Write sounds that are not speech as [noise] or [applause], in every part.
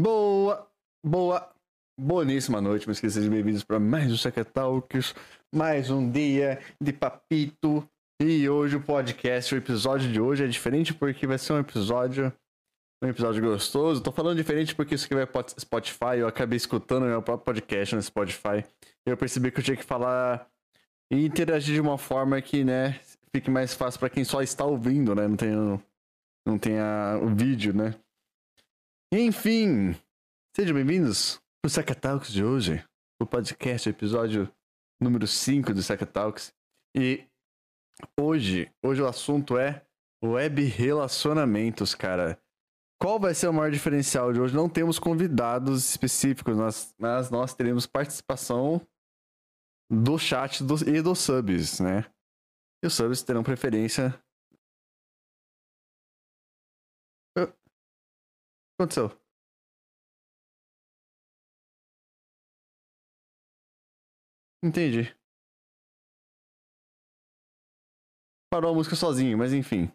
Boa, boa, boníssima noite, meus queridos, bem-vindos para mais um Sacatalks, mais um dia de papito. E hoje o podcast, o episódio de hoje é diferente porque vai ser um episódio, um episódio gostoso. Tô falando diferente porque isso aqui vai pro Spotify, eu acabei escutando meu próprio podcast no Spotify. Eu percebi que eu tinha que falar e interagir de uma forma que, né, fique mais fácil para quem só está ouvindo, né? Não tem, não tem a, o vídeo, né? Enfim, sejam bem-vindos pro Saca Talks de hoje, o podcast, episódio número 5 do Saca Talks. E hoje, hoje o assunto é web relacionamentos, cara. Qual vai ser o maior diferencial de hoje? Não temos convidados específicos, nós, mas nós teremos participação do chat do, e dos subs, né? E os subs terão preferência. Aconteceu? Entendi. Parou a música sozinho, mas enfim.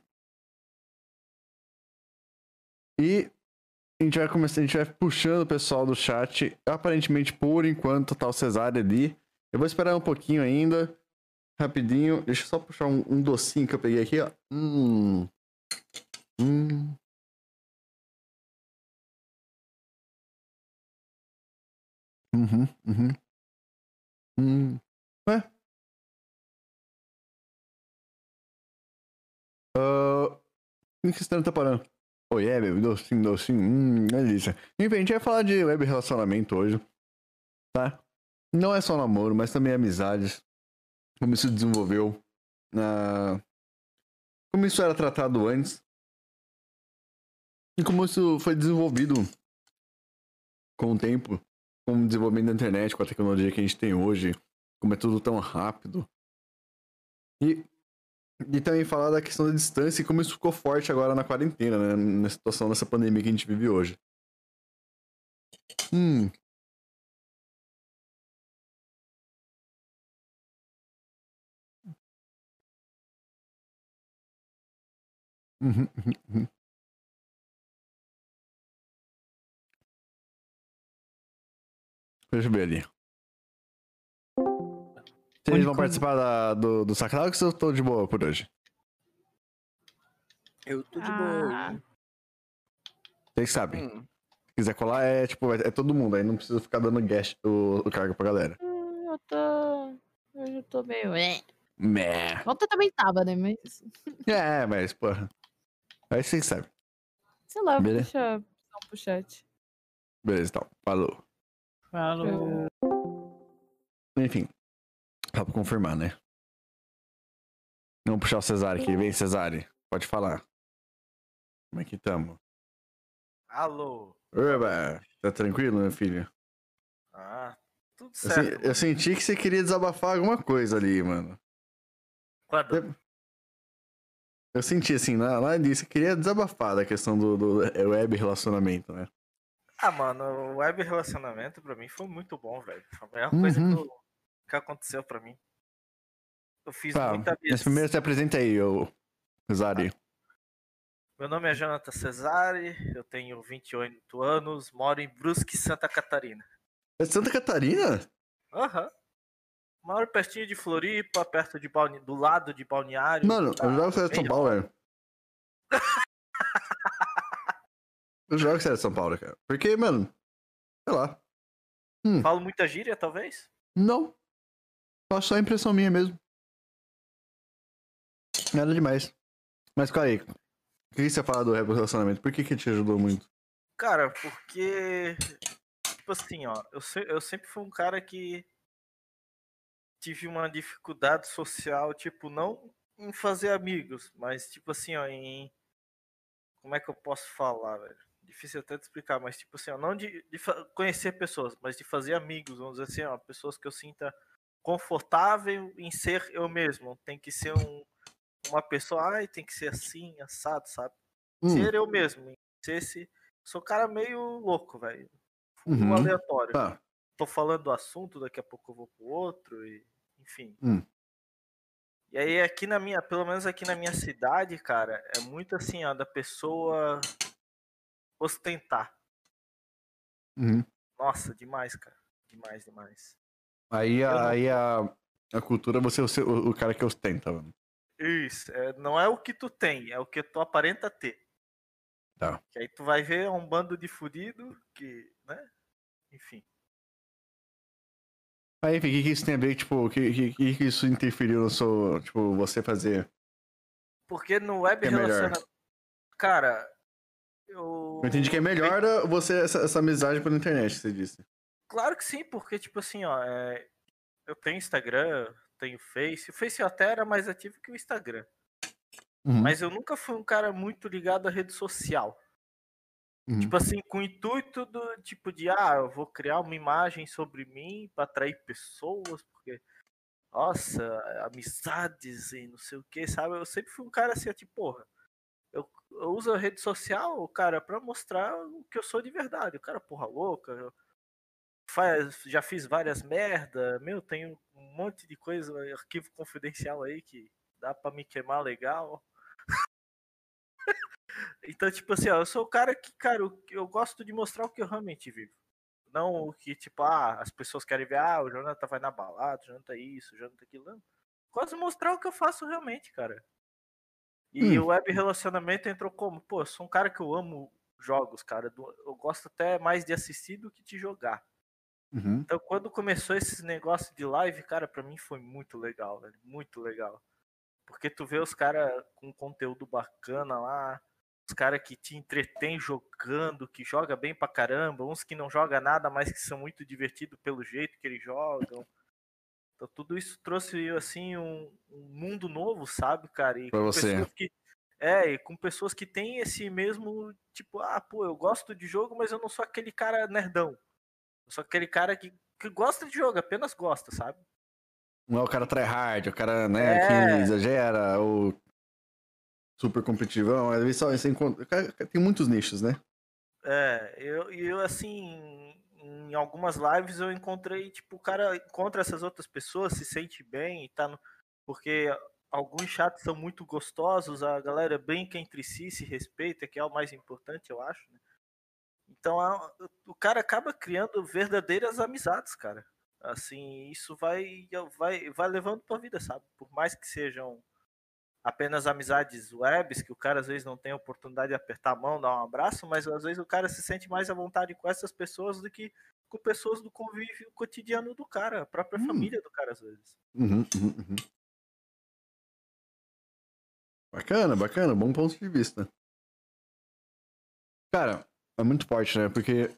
E a gente vai começar, a gente vai puxando o pessoal do chat. Aparentemente, por enquanto, tá o Cesário ali. Eu vou esperar um pouquinho ainda. Rapidinho. Deixa eu só puxar um, um docinho que eu peguei aqui, ó. Hum. Hum. Uhum, uhum. Hum. Ué? Uh, o que você tá parando? Oi, oh, é, yeah, docinho, docinho, hum, delícia. Enfim, a gente vai falar de web relacionamento hoje, tá? Não é só namoro, mas também amizades. Como isso desenvolveu. Uh, como isso era tratado antes. E como isso foi desenvolvido com o tempo. Com o desenvolvimento da internet, com a tecnologia que a gente tem hoje. Como é tudo tão rápido. E, e também falar da questão da distância e como isso ficou forte agora na quarentena, né? Na situação dessa pandemia que a gente vive hoje. Hum, Uhum, uhum, uhum. Deixa eu ver ali. Vocês vão participar da, do, do Sacrax ou eu tô de boa por hoje? Eu tô de boa. Ah. Vocês sabem. Hum. Se quiser colar, é tipo, é, é, todo mundo. Aí não precisa ficar dando guest o, o cargo pra galera. Hum, eu tô. Eu tô meio. Meh. Ontem também tava, né? Mas. É, mas, porra. Aí vocês sabem. Sei lá, Beleza? puxa pro chat. Beleza, então. Falou. Falou. Enfim. Só pra confirmar, né? Vamos puxar o Cesare aqui. Vem, Cesare. Pode falar. Como é que tamo? Alô. Oba. Tá tranquilo, meu filho? Ah, tudo certo. Eu, eu, senti que você queria desabafar alguma coisa ali, mano. Quando? Eu senti assim, lá, lá disse, queria desabafar da questão do, do web relacionamento, né? Ah, mano, o web relacionamento pra mim foi muito bom, velho. Foi a melhor uhum. coisa que, que, aconteceu pra mim. Eu fiz tá, muita vez. Mas primeiro se apresenta aí, o Cesare. Ah. Meu nome é Jonathan Cesare, eu tenho 28 anos, moro em Brusque, Santa Catarina. É Santa Catarina? Aham. Uhum. Moro pertinho de Floripa, perto de Balne... do lado de Balneário. Mano, tá? eu você é de São Paulo, velho. [laughs] eu jogo que você é de São Paulo, cara. Porque, mano, sei lá. Hum. Falo muita gíria, talvez? Não. Só só impressão minha mesmo. Nada demais. Mas, aí, o que você fala do relacionamento? Por que que te ajudou muito? Cara, porque... Tipo assim, ó, eu, se... eu sempre fui um cara que tive uma dificuldade social, tipo, não em fazer amigos, mas tipo assim, ó, em. Como é que eu posso falar, velho? Difícil até de explicar, mas tipo assim, ó, não de, de conhecer pessoas, mas de fazer amigos, vamos dizer assim, ó, pessoas que eu sinta confortável em ser eu mesmo. Tem que ser um, uma pessoa, ai, tem que ser assim, assado, sabe? Hum. Ser eu mesmo. Ser esse. Sou cara meio louco, velho. Um uhum. aleatório. Tá. Tô falando do assunto, daqui a pouco eu vou pro outro e enfim. Hum. E aí aqui na minha, pelo menos aqui na minha cidade, cara, é muito assim, ó, da pessoa ostentar. Uhum. Nossa, demais, cara. Demais, demais. Aí, a, não- aí a, a cultura, você é o, o, cara que ostenta, mano. Isso, é, não é o que tu tem, é o que tu aparenta ter. Tá. Que aí tu vai ver um bando de fudido que, né? Enfim. Aí, o que, que isso tem a ver, tipo, o que, que, que isso interferiu no seu, tipo, você fazer? Porque no web É relaciona... Cara, eu... Eu entendi que é melhor você, essa, essa amizade pela internet, você disse. Claro que sim, porque, tipo assim, ó, é, eu tenho Instagram, tenho Face. O Face eu até era mais ativo que o Instagram. Uhum. Mas eu nunca fui um cara muito ligado à rede social. Uhum. Tipo assim, com o intuito do tipo de, ah, eu vou criar uma imagem sobre mim pra atrair pessoas, porque, nossa, amizades e não sei o que, sabe? Eu sempre fui um cara assim, tipo, porra, eu, eu uso a rede social, cara, pra mostrar o que eu sou de verdade. O cara, porra louca, faz, já fiz várias merda, meu, tenho um monte de coisa, arquivo confidencial aí que dá pra me queimar legal. [laughs] Então, tipo assim, ó, eu sou o cara que, cara, eu, gosto de mostrar o que eu realmente vivo. Não o que, tipo, ah, as pessoas querem ver, ah, o Jonathan vai na balada, o Jonathan isso, o Jonathan aquilo. Não. Gosto de mostrar o que eu faço realmente, cara. E Hum. o web relacionamento entrou como? Pô, eu sou um cara que eu amo jogos, cara. Eu gosto até mais de assistir do que de jogar. Uhum. Então, quando começou esses negócios de live, cara, pra mim foi muito legal, velho. Muito legal. Porque tu vê os caras com conteúdo bacana lá, os caras que te entretêm jogando, que joga bem pra caramba, uns que não joga nada, mas que são muito divertidos pelo jeito que eles jogam. Então tudo isso trouxe assim um, um mundo novo, sabe, cara? E Pra com você. pessoas que é, e com pessoas que têm esse mesmo tipo, ah, pô, eu gosto de jogo, mas eu não sou aquele cara nerdão. Eu sou aquele cara que, que gosta de jogo, apenas gosta, sabe? Não é o cara tryhard, é o cara, né, É. que exagera, ou super competitivão. Às vezes só você encontra. cara, Tem muitos nichos, né? É, eu, e eu assim, em algumas lives eu encontrei, tipo, o cara encontra essas outras pessoas, se sente bem e tá no... Porque alguns chats são muito gostosos, a galera brinca entre si, se respeita, que é o mais importante, eu acho, né? Então a- o cara acaba criando verdadeiras amizades, cara. Assim, isso vai, vai, vai levando pra vida, sabe? Por mais que sejam apenas amizades webs, que o cara às vezes não tem oportunidade de apertar a mão, dar um abraço, mas às vezes o cara se sente mais à vontade com essas pessoas do que com pessoas do convívio cotidiano do cara, a própria Hum. família do cara às vezes. Uhum, uhum, uhum. Bacana, bacana, bom ponto de vista. Cara, é muito forte, né? Porque.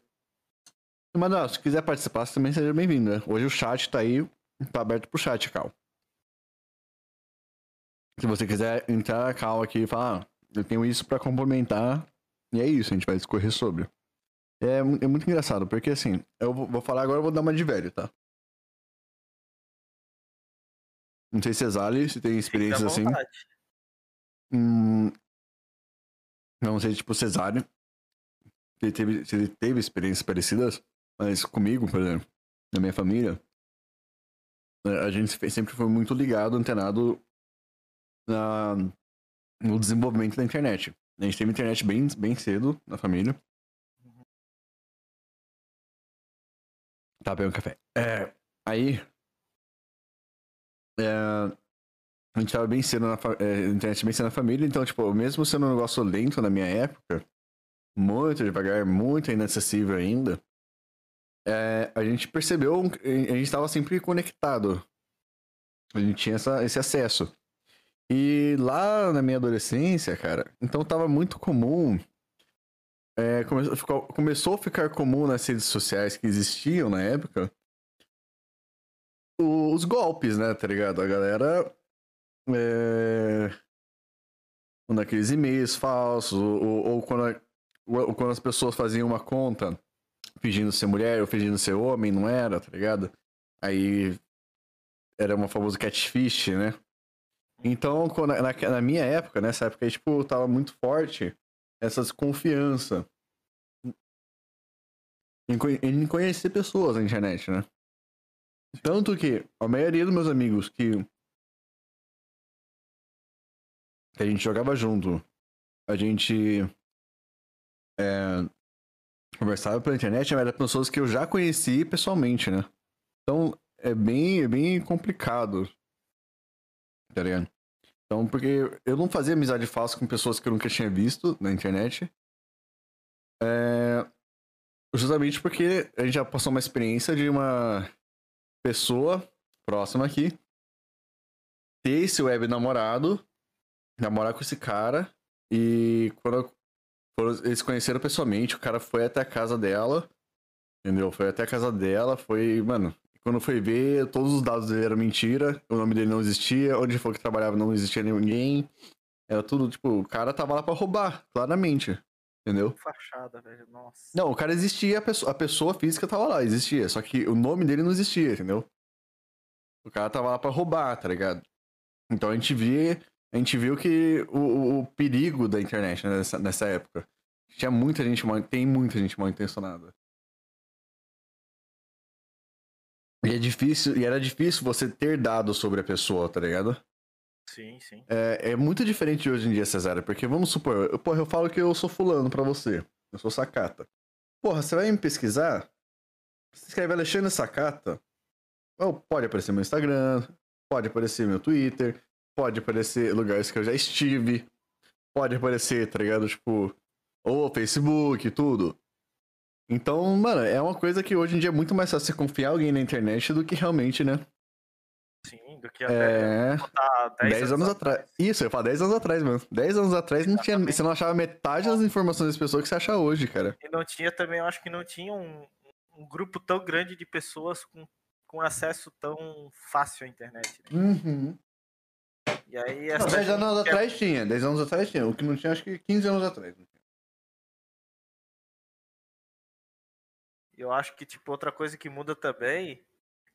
Mas não, se quiser participar, você também seja bem-vindo, né? Hoje o chat tá aí, tá aberto pro chat, Cal. Se você quiser entrar, Cal, aqui e falar, ah, eu tenho isso pra complementar, e é isso, a gente vai discorrer sobre. É, é muito engraçado, porque assim, eu vou, falar agora, eu vou dar uma de velho, tá? Não sei se é Zali, se tem experiências assim. Hum, não sei, tipo, Cesário. Se ele teve, se ele teve experiências parecidas, mas comigo, por exemplo, na minha família, eh, a gente sempre foi muito ligado, antenado na, no desenvolvimento da internet. A gente teve internet bem, bem cedo na família. Tá, pegando café. É, aí. É, a gente tava bem cedo na é, internet bem cedo na família, então, tipo, mesmo sendo um negócio lento na minha época, muito devagar, muito inacessível ainda, é, a gente percebeu, um- a gente tava sempre conectado. A gente tinha essa- esse acesso. E lá na minha adolescência, cara, então tava muito comum. É, come- ficou- começou a ficar comum nas redes sociais que existiam na época os golpes, né? Tá ligado? A galera. É... Quando aqueles e-mails falsos, ou, ou quando, a- ou quando as pessoas faziam uma conta fingindo ser mulher ou fingindo ser homem, não era, tá ligado? Aí era uma famosa catfish, né? Então, quando, na, na minha época, nessa época aí, tipo, tava muito forte essa desconfiança em, conhe- em conhecer pessoas na internet, né? Tanto que a maioria dos meus amigos que, que a gente jogava junto, a gente é, conversava pela internet, mas eram pessoas que eu já conheci pessoalmente, né? Então, é bem, é bem complicado. Tá ligado? Então, porque eu não fazia amizade fácil com pessoas que eu nunca tinha visto na internet. É... Justamente porque a gente já passou uma experiência de uma pessoa próxima aqui ter esse web namorado, namorar com esse cara, e quando eles conheceram pessoalmente, o cara foi até a casa dela, entendeu? Foi até a casa dela, foi, mano, quando foi ver, todos os dados dele eram mentira, o nome dele não existia, onde foi que trabalhava não existia ninguém. Era tudo, tipo, o cara tava lá pra roubar, claramente. Entendeu? Fachada, velho, nossa. Não, o cara existia, a pessoa, a pessoa física tava lá, existia. Só que o nome dele não existia, entendeu? O cara tava lá pra roubar, tá ligado? Então a gente via, a gente viu que o, o perigo da internet né, nessa, nessa época. Tinha muita gente mal, tem muita gente mal intencionada. E é difícil, e era difícil você ter dados sobre a pessoa, tá ligado? Sim, sim. É, é muito diferente de hoje em dia, Cesário, porque vamos supor, eu, porra, eu falo que eu sou fulano pra você. Eu sou Sacata. Porra, você vai me pesquisar? Você escreve Alexandre Sacata. Pode aparecer meu Instagram, pode aparecer meu Twitter, pode aparecer lugares que eu já estive, pode aparecer, tá ligado? Tipo, ou Facebook, tudo. Então, mano, é uma coisa que hoje em dia é muito mais fácil você confiar alguém na internet do que realmente, né? Sim, do que até é... 10, 10 anos, atrás. atrás. Isso, eu falo 10 anos atrás, mano. 10 anos atrás não tinha, você não achava metade das informações das pessoas que você acha hoje, cara. E não tinha também, eu acho que não tinha um, um grupo tão grande de pessoas com, com acesso tão fácil à internet. Né? Uhum. E aí, não, 10 anos atrás tinha, 10 anos atrás tinha. O que não tinha, acho que 15 anos atrás. Eu acho que, tipo, outra coisa que muda também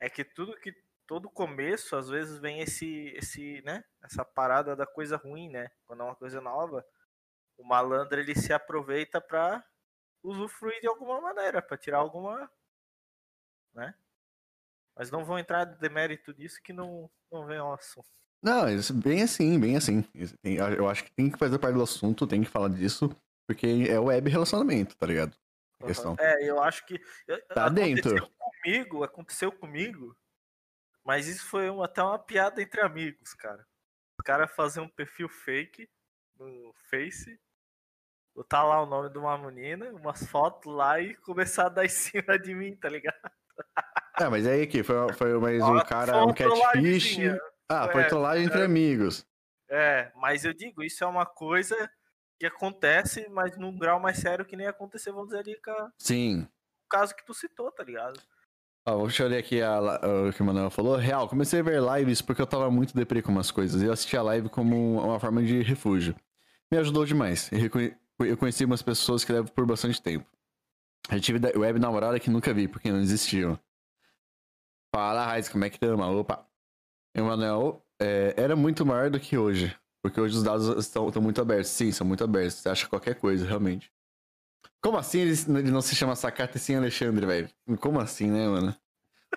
é que tudo que. Todo começo, às vezes, vem esse, esse, né? Essa parada da coisa ruim, né? Quando é uma coisa nova, o malandro ele se aproveita pra usufruir de alguma maneira, pra tirar alguma. né? Mas não vou entrar de demérito disso que não, não vem ao assunto. Não, bem assim, bem assim. Eu acho que tem que fazer parte do assunto, tem que falar disso, porque é web relacionamento, tá ligado? Questão. É, eu acho que. Tá aconteceu dentro. comigo, aconteceu comigo, mas isso foi uma, até uma piada entre amigos, cara. O cara fazer um perfil fake no Face, botar lá o nome de uma menina, umas fotos lá e começar a dar em [laughs] cima de mim, tá ligado? É, mas aí que foi, foi mais um cara, um catfish. Ah, foi é, trollagem entre é, amigos. É, mas eu digo, isso é uma coisa que acontece, mas num grau mais sério que nem aconteceu, vamos dizer ali, com Sim. o caso que tu citou, tá ligado? Ó, deixa eu ler aqui a, a, o que o Manuel falou. Real, comecei a ver lives porque eu tava muito deprê com umas coisas. E eu assisti a live como uma forma de refúgio. Me ajudou demais. Eu conheci umas pessoas que levo por bastante tempo. Eu tive web namorada que nunca vi, porque não existiam. Fala, Raiz, como é que tamo? Opa. Emanuel, é, era muito maior do que hoje. Porque hoje os dados estão, estão muito abertos. Sim, são muito abertos. Você acha qualquer coisa, realmente. Como assim ele, ele não se chama Sacata sim Alexandre, velho? Como assim, né, mano?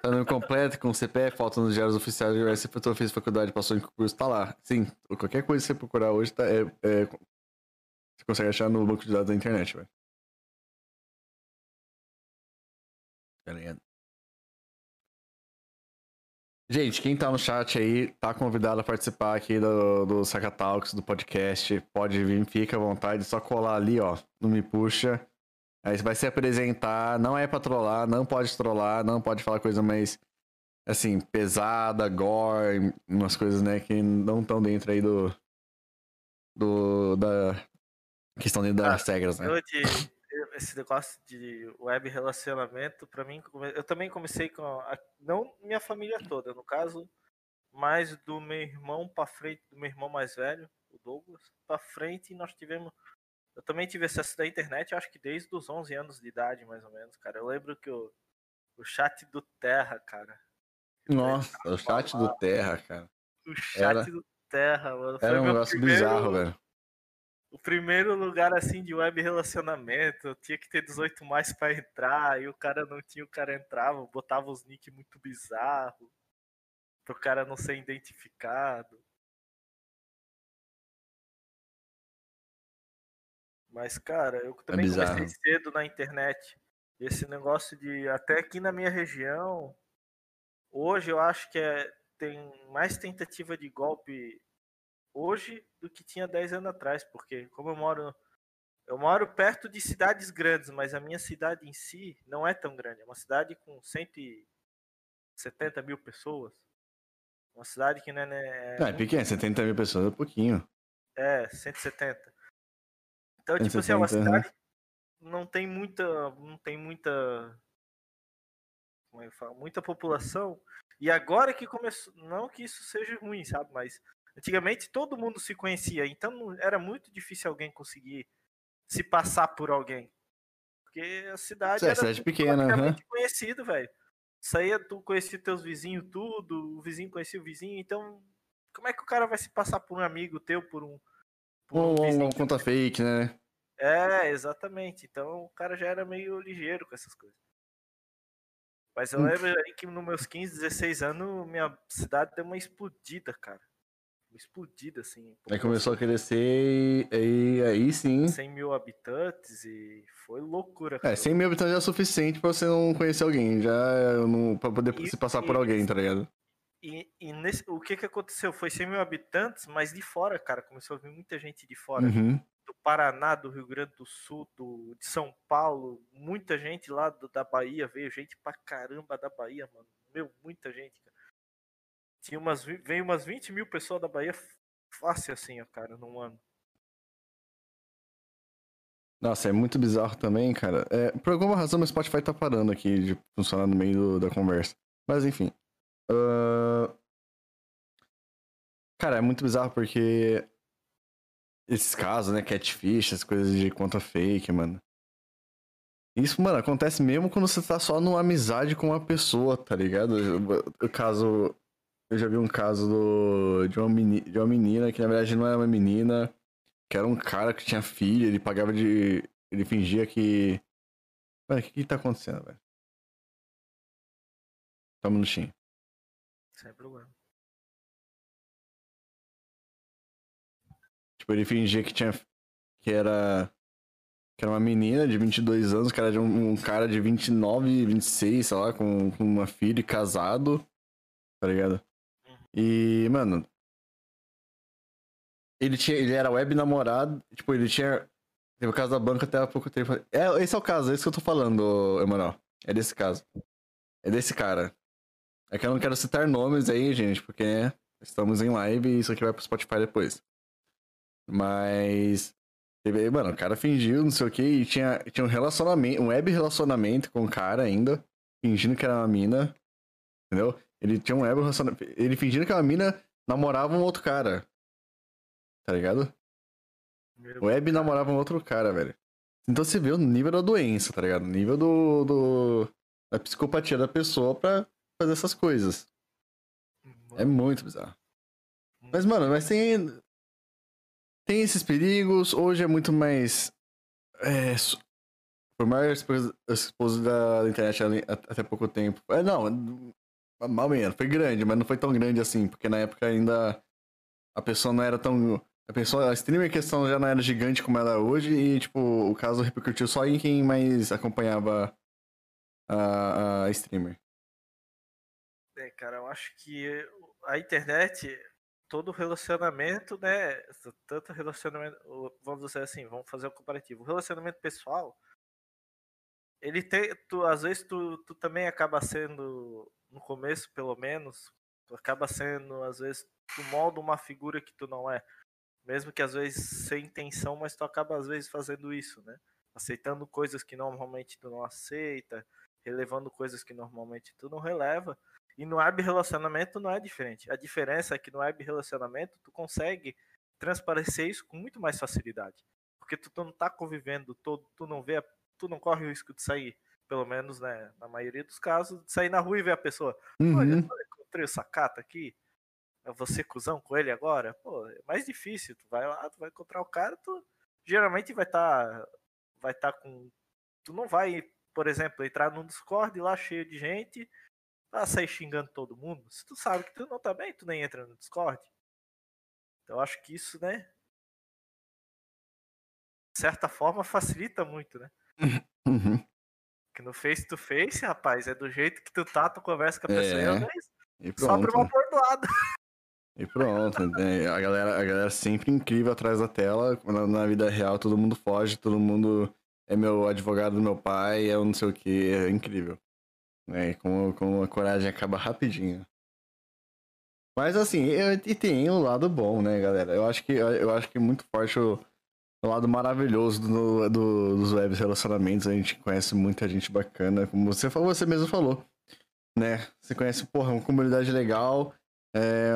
Tá no completo, com CPF, falta nos diários oficiais de se você fez faculdade, passou em concurso, tá lá. Sim, qualquer coisa que você procurar hoje, tá, é, é, você consegue achar no banco de dados da internet, velho. Tá? Gente, quem tá no chat aí, tá convidado a participar aqui do, do Saca Talks, do podcast. Pode vir, fica à vontade, só colar ali, ó, não me puxa. Aí você vai se apresentar, não é pra trollar, não pode trollar, não pode falar coisa mais, assim, pesada, gore, umas coisas, né, que não estão dentro aí do, do, da, que estão dentro das ah, regras, né? Eu te, esse negócio de web relacionamento, para mim, eu também comecei com. A, não minha família toda, no caso, mas do meu irmão para frente, do meu irmão mais velho, o Douglas, para frente, nós tivemos. Eu também tive acesso da internet, acho que desde os 11 anos de idade, mais ou menos, cara. Eu lembro que o, o chat do Terra, cara. Nossa, o chat do Terra, cara. O chat era, do Terra, mano. Foi era um negócio primeiro, bizarro, velho o primeiro lugar assim de web relacionamento, tinha que ter 18 mais para entrar, e o cara não tinha, o cara entrava, botava os nick muito bizarro, pro cara não ser identificado. Mas, cara, eu também comecei cedo na internet. Esse negócio de. Até aqui na minha região, hoje eu acho que é, tem mais tentativa de golpe hoje do que tinha 10 anos atrás, porque como eu moro eu moro perto de cidades grandes, mas a minha cidade em si não é tão grande. É uma cidade com 170 mil pessoas. Uma cidade que não é. Né, é, é pequena, 70 mil pessoas é pouquinho. É, 170. Então, 170, tipo assim, é uma cidade não tem muita. Não tem muita. Como é que fala? Muita população. E agora que começou. Não que isso seja ruim, sabe? Mas antigamente todo mundo se conhecia. Então era muito difícil alguém conseguir se passar por alguém. Porque a cidade é, era cidade pequena, né? conhecido, velho. Saía, tu conhecia teus vizinhos tudo, o vizinho conhecia o vizinho, então como é que o cara vai se passar por um amigo teu, por um. Por um, um, um conta fake, né? É, exatamente. Então o cara já era meio ligeiro com essas coisas. Mas eu hum. lembro aí que nos meus 15, 16 anos, minha cidade deu uma explodida, cara explodida, assim. Aí começou a crescer e aí sim. 100 mil habitantes e foi loucura. Cara. É, 100 mil habitantes é suficiente pra você não conhecer alguém, já não, pra poder e, se passar e, por alguém, tá ligado? E, e nesse, o que que aconteceu? Foi 100 mil habitantes, mas de fora, cara, começou a vir muita gente de fora. Uhum. Do Paraná, do Rio Grande do Sul, do, de São Paulo, muita gente lá do, da Bahia, veio gente pra caramba da Bahia, mano. Meu, muita gente, cara. Tinha umas, veio umas 20 mil pessoas da Bahia fácil assim, ó, cara, num ano. Nossa, é muito bizarro também, cara. É, por alguma razão meu Spotify tá parando aqui de funcionar no meio do, da conversa. Mas enfim. Uh... Cara, é muito bizarro porque esses casos, né, catfish, as coisas de conta fake, mano. Isso, mano, acontece mesmo quando você tá só numa amizade com uma pessoa, tá ligado? O caso eu já vi um caso do, de, uma meni, de uma menina que na verdade não era uma menina, que era um cara que tinha filha, ele pagava de. Ele fingia que. Mano, o que, que tá acontecendo, velho? Só um minutinho. Sem problema. Tipo, ele fingia que tinha. que era. que era uma menina de 22 anos, que era de um, um cara de 29, 26, sei lá, com, com uma filha e casado. Tá ligado? E, mano. Ele, tinha, ele era web namorado. Tipo, ele tinha. Teve o caso da banca até há pouco tempo. É, esse é o caso, é isso que eu tô falando, Emanuel. É desse caso. É desse cara. É que eu não quero citar nomes aí, gente, porque né, estamos em live e isso aqui vai pro Spotify depois. Mas. Teve, mano, o cara fingiu, não sei o que, e tinha, tinha um relacionamento, um web relacionamento com o cara ainda, fingindo que era uma mina. Entendeu? Ele tinha um ego. Ele fingindo que a mina namorava um outro cara. Tá ligado? Meu o Web namorava um outro cara, velho. Então você vê o nível da doença, tá ligado? O nível do, do. da psicopatia da pessoa pra fazer essas coisas. Mano. É muito bizarro. Mas, mano, mas tem. Tem esses perigos. Hoje é muito mais. É, por mais exposto da internet até pouco tempo. É, não, Mal menos, foi grande, mas não foi tão grande assim, porque na época ainda a pessoa não era tão. A pessoa, a streamer questão já não era gigante como ela é hoje, e tipo, o caso repercutiu só em quem mais acompanhava a, a streamer. É, cara, eu acho que a internet, todo relacionamento, né? Tanto relacionamento. Vamos dizer assim, vamos fazer um comparativo. O relacionamento pessoal, ele tem. Tu, às vezes tu, tu também acaba sendo no começo pelo menos, tu acaba sendo, às vezes, tu molda uma figura que tu não é. Mesmo que às vezes sem intenção, mas tu acaba às vezes fazendo isso, né? Aceitando coisas que normalmente tu não aceita, relevando coisas que normalmente tu não releva. E no web relacionamento não é diferente. A diferença é que no web relacionamento tu consegue transparecer isso com muito mais facilidade. Porque tu, tu não tá convivendo todo, tu não vê, tu não corre o risco de sair pelo menos, né, na maioria dos casos, sair na rua e ver a pessoa. Uhum. Olha, eu encontrei o sacata aqui. Você cuzão com ele agora? Pô, é mais difícil. Tu vai lá, tu vai encontrar o cara, tu geralmente vai estar tá, vai estar tá com tu não vai, por exemplo, entrar num Discord lá cheio de gente, pra sair xingando todo mundo. Se tu sabe que tu não tá bem, tu nem entra no Discord. Então eu acho que isso, né, de certa forma, facilita muito, né? [laughs] Uhum. Que no face to face, rapaz, é do jeito que tu tá, tu conversa com a pessoa É, e [laughs] E pronto. uma bordoada. E pronto. A galera, a galera sempre incrível atrás da tela. Na, na vida real, todo mundo foge, todo mundo é meu advogado do meu pai, é um não sei o que. É incrível. Né? Como, como a coragem acaba rapidinho. Mas assim, eu- e tem o lado bom, né, galera? Eu acho que, eu acho que é muito forte o, o lado maravilhoso do, do- dos web relacionamentos. A gente conhece muita gente bacana, como você, falou- você mesmo falou. Né? Você conhece, porra, uma comunidade legal, é,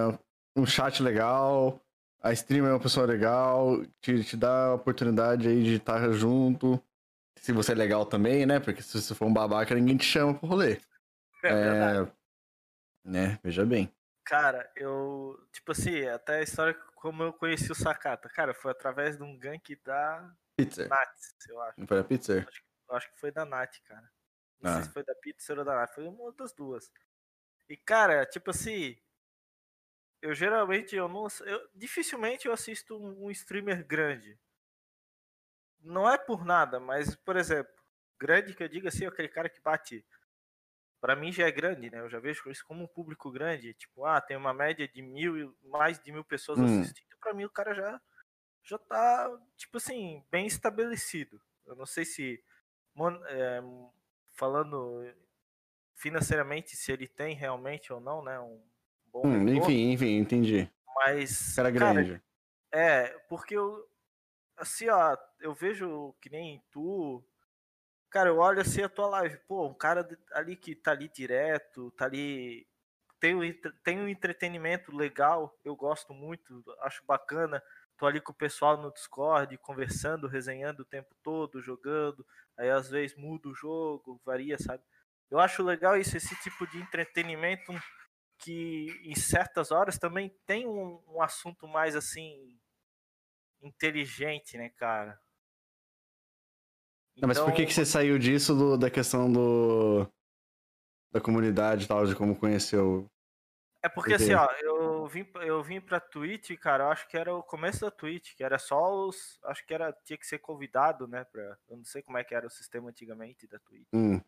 um chat legal, a streamer é uma pessoa legal, te, te dá a oportunidade aí de estar junto. Se você é legal também, né? Porque se você for um babaca, ninguém te chama pro rolê. É verdade. É, né? Veja bem. Cara, eu. Tipo assim, até a história como eu conheci o Sakata. Cara, foi através de um gank da Pizza. Nats, eu acho. Foi a pizza? Eu acho que foi da Nat, cara. Não Ah. sei se foi da Pizza ou da Nat, foi uma das duas. E, cara, tipo assim. Eu geralmente, eu não. Eu, dificilmente eu assisto um, um streamer grande. Não é por nada, mas, por exemplo, grande que eu digo assim, aquele cara que bate. Pra mim já é grande, né? Eu já vejo isso como um público grande. Tipo, ah, tem uma média de mil, e- mais de mil pessoas Hum. assistindo. Pra mim o cara já, já tá, tipo assim, bem estabelecido. Eu não sei se é, falando financeiramente se ele tem realmente ou não, né? Um bom Hum, enfim, enfim, entendi. mas Cara cara, grande. é, porque eu assim, ó, eu vejo que nem tu, cara, eu olho assim a tua live, pô, um cara ali que tá ali direto, tá ali tem um, tem um entretenimento legal, eu gosto muito, acho bacana. Tô ali com o pessoal no Discord, conversando, resenhando o tempo todo, jogando. Aí às vezes muda o jogo, varia, sabe? Eu acho legal isso, esse tipo de entretenimento que em certas horas também tem um, um assunto mais assim inteligente, né, cara? Não, mas por que, que você saiu disso do- da questão do. da comunidade e tal, de como conheceu? É porque assim, ó, eu vim, eu vim pra Twitch, cara, eu acho que era o começo da Twitch, que era só os. Acho que era. Tinha que ser convidado, né? Pra, eu não sei como é que era o sistema antigamente da Twitch. Hum,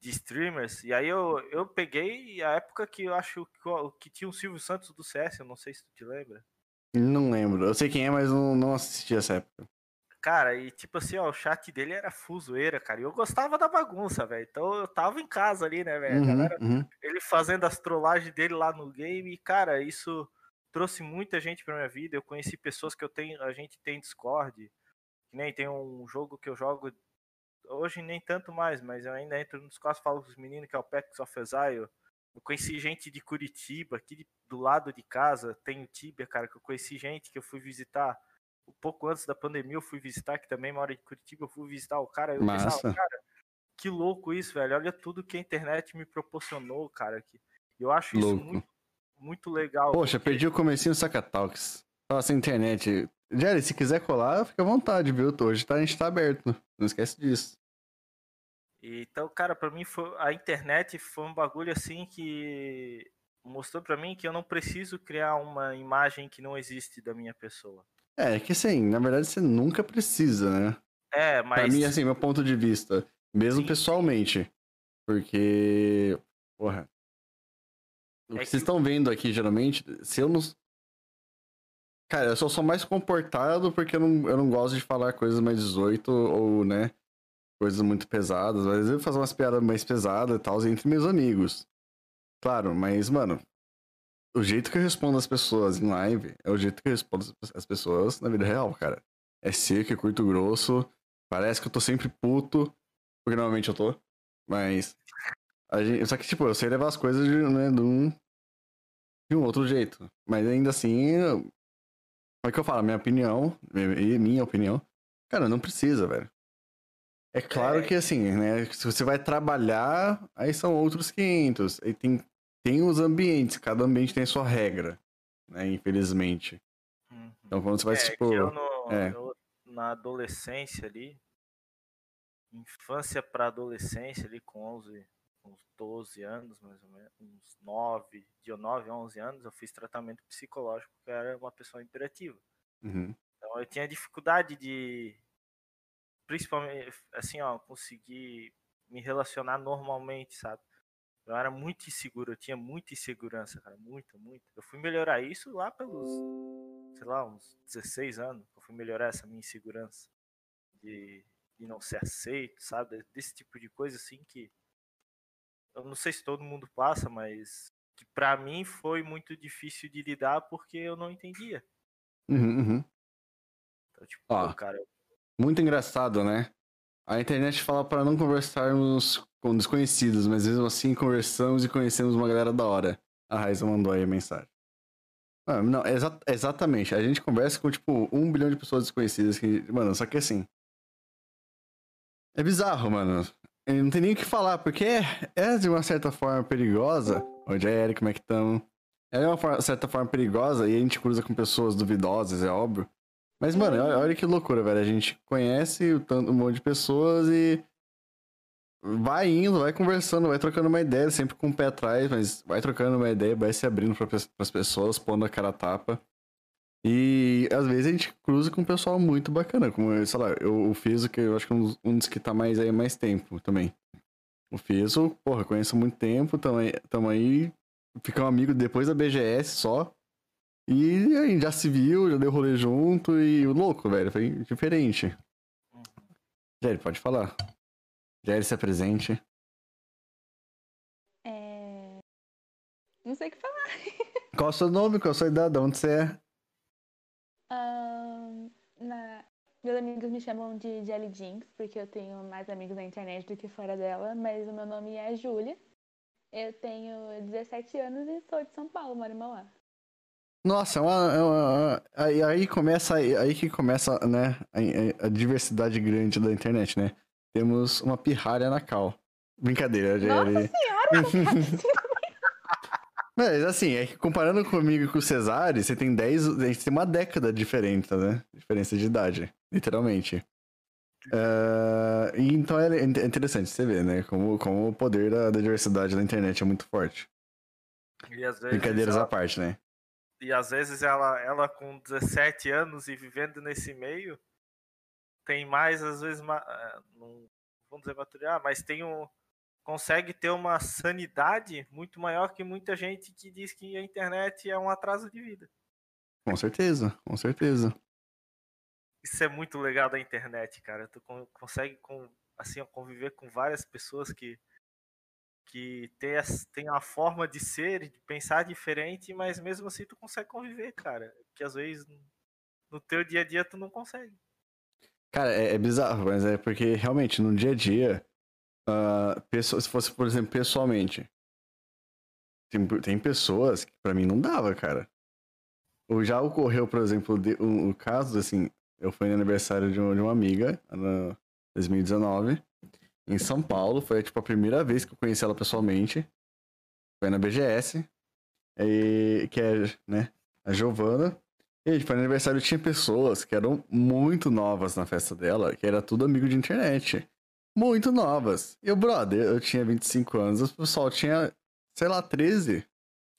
De streamers. E aí eu, eu peguei a época que eu acho que, que tinha o Silvio Santos do CS, eu não sei se tu te lembra. não lembro. Eu sei quem é, mas não, não assisti essa época. Cara, e tipo assim, ó, o chat dele era fuzoeira, cara. E eu gostava da bagunça, velho. Então eu tava em casa ali, né, velho? Uhum, uhum. ele fazendo as trollagens dele lá no game, e, cara, isso trouxe muita gente pra minha vida. Eu conheci pessoas que eu tenho, a gente tem Discord, que nem tem um jogo que eu jogo hoje nem tanto mais, mas eu ainda entro no Discord, falo com os meninos que é o Pax of Exile. Eu conheci gente de Curitiba, aqui do lado de casa, tem o Tibia, cara, que eu conheci gente que eu fui visitar um pouco antes da pandemia, eu fui visitar, que também mora em Curitiba, eu fui visitar o cara, eu Massa. pensava, cara, que louco isso, velho. Olha tudo que a internet me proporcionou, cara. Que eu acho isso Louco. muito, muito legal. Poxa, perdi o comecinho do Sacatalks. Nossa, internet. Jerry, se quiser colar, fica à vontade, viu? Hoje tá, a gente tá aberto. Não esquece disso. Então, cara, pra mim foi a internet foi um bagulho assim que mostrou pra mim que eu não preciso criar uma imagem que não existe da minha pessoa. É, que assim, na verdade você nunca precisa, né? É, mas Pra mim, assim, meu ponto de vista. Mesmo Sim. pessoalmente. Porque. Porra. O É que que- vocês estão vendo aqui, geralmente, se eu não. Cara, eu só sou mais comportado porque eu não, eu não gosto de falar coisas mais 18 ou, né? Coisas muito pesadas. Às vezes eu faço umas piadas mais pesadas e tal entre meus amigos. Claro, mas, mano, o jeito que eu respondo as pessoas em live é o jeito que eu respondo as pessoas na vida real, cara. É seco, é curto, grosso. Parece que eu tô sempre puto, porque normalmente eu tô. Mas. gente- só que, tipo, eu sei levar as coisas de, né, de, um, de um outro jeito. Mas ainda assim. eu- Como é que eu falo? Minha opinião. E minha opinião. Cara, não precisa, velho. É claro É. que assim, né? Se você vai trabalhar, aí são outros 500. Aí tem, tem os ambientes, cada ambiente tem a sua regra, né? Infelizmente. Uhum. Então quando você vai, É, tipo. que eu, no- é. eu, na adolescência ali, infância pra adolescência ali com 11, uns 12 anos, mais ou menos, uns 9, de 9 a 11 anos, eu fiz tratamento psicológico porque eu era uma pessoa imperativa. Uhum. Então eu tinha dificuldade de, principalmente, assim, ó, conseguir me relacionar normalmente, sabe? Eu era muito inseguro, eu tinha muita insegurança, cara, muito, muito. Eu fui melhorar isso lá pelos, sei lá, uns 16 anos. Eu fui melhorar essa minha insegurança de, de não ser aceito, sabe? Desse tipo de coisa assim que eu não sei se todo mundo passa, mas que para mim foi muito difícil de lidar porque eu não entendia. Uhum, uhum. Então, tipo, Ó, cara. Muito engraçado, né? A internet fala para não conversarmos com desconhecidos, mas mesmo assim conversamos e conhecemos uma galera da hora. A Raiza mandou aí a mensagem. Ah, não, exa exatamente. A gente conversa com, tipo, um bilhão de pessoas desconhecidas. Que, mano, só que assim. É bizarro, mano. Não tem nem o que falar, porque é, é de uma certa forma perigosa. Onde é, Eric, como é que estamos? É de uma certa forma perigosa e a gente cruza com pessoas duvidosas, é óbvio. Mas, mano, olha, olha que loucura, velho. A gente conhece um monte de pessoas e vai indo, vai conversando, vai trocando uma ideia, sempre com o pé atrás, mas vai trocando uma ideia, vai se abrindo para as pessoas, pondo a cara a tapa. E às vezes a gente cruza com um pessoal muito bacana, como, sei lá, eu, o Fiso, que eu acho que é um, um dos que tá mais aí mais tempo também. O Fiso, porra, conheço há muito tempo, tamo aí, tamo aí ficamos amigos depois da BGS só. E aí, já se viu, já deu rolê junto e louco, velho, foi diferente. Jerry, pode falar. Jerry, se apresente. É... Não sei o que falar. [laughs] Qual é o seu nome? Qual é a sua idade? Onde você é? Um, na... Meus amigos me chamam de Jelly Jinx, porque eu tenho mais amigos na internet do que fora dela, mas o meu nome é Júlia. Eu tenho 17 anos e sou de São Paulo, moro em Mauá. Nossa, é uma, é uma, aí, aí começa aí que começa, né, a, a, diversidade grande da internet, né? Temos uma pirralha na cal. Brincadeira, Nossa ele... senhora! [laughs] Mas assim, é que comparando comigo e com o Cesare, você tem 10. A gente tem uma década diferente, né? Diferença de idade, literalmente. Uh, então é, é interessante você ver, né? Como, como o poder da, da diversidade da internet é muito forte. Vezes, Brincadeiras à parte, né? E às vezes ela, ela com 17 anos e vivendo nesse meio, tem mais, às vezes, uma, eh, não vamos dizer maturidade, mas tem um, consegue ter uma sanidade muito maior que muita gente que diz que a internet é um atraso de vida. Com certeza, com certeza. Isso é muito legal da internet, cara. Tu consegue com, assim, conviver com várias pessoas que que tem, tem a forma de ser, de pensar diferente, mas mesmo assim tu consegue conviver, cara. Que às vezes no teu dia a dia tu não consegue. Cara, é, é bizarro, mas é porque realmente no dia a dia, uh, pessoa, se fosse, por exemplo, pessoalmente, tem, tem pessoas que pra mim não dava, cara. Ou já ocorreu, por exemplo, o um, um caso, assim, eu fui no aniversário de, uma, de uma amiga, em 2019 em São Paulo. Foi tipo a primeira vez que eu conheci ela pessoalmente. Foi na BGS. E, que é, né, a Giovana. E, tipo, no aniversário tinha pessoas que eram muito novas na festa dela, que era tudo amigo de internet. Muito novas. E o brother, eu tinha 25 anos, o pessoal tinha, sei lá, 13.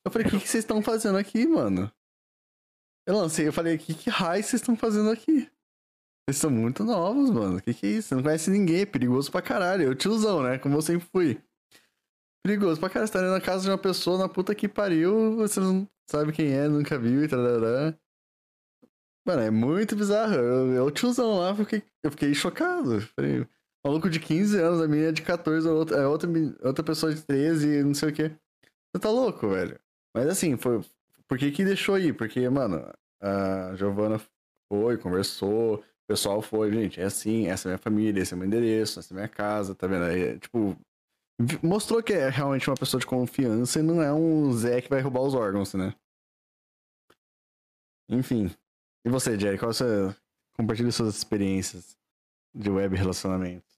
Eu falei, o que, vocês estão fazendo aqui, mano? Eu lancei, eu falei, que, que raio vocês estão fazendo aqui? Vocês são muito novos, mano. Que que é isso? Você não conhece ninguém, é perigoso pra caralho. Eu tiozão, né? Como eu sempre fui. Perigoso pra caralho. Você tá na casa de uma pessoa na puta que pariu, você não sabe quem é, nunca viu e tal. Mano, é muito bizarro. Eu, eu tiozão lá, fiquei, eu fiquei chocado. Falei, maluco de 15 anos, a menina é de 14, a outra, é outra, outra pessoa de 13, não sei o que. Você tá louco, velho. Mas assim, foi. Por que que deixou aí? Porque, mano, a Giovana foi, conversou, o pessoal foi, gente, é assim, essa é minha família, esse é meu endereço, essa é minha casa, tá vendo? Aí, tipo, mostrou que é realmente uma pessoa de confiança e não é um Zé que vai roubar os órgãos, né? Enfim. E você, Jerry, qual você compartilha suas experiências de web relacionamentos?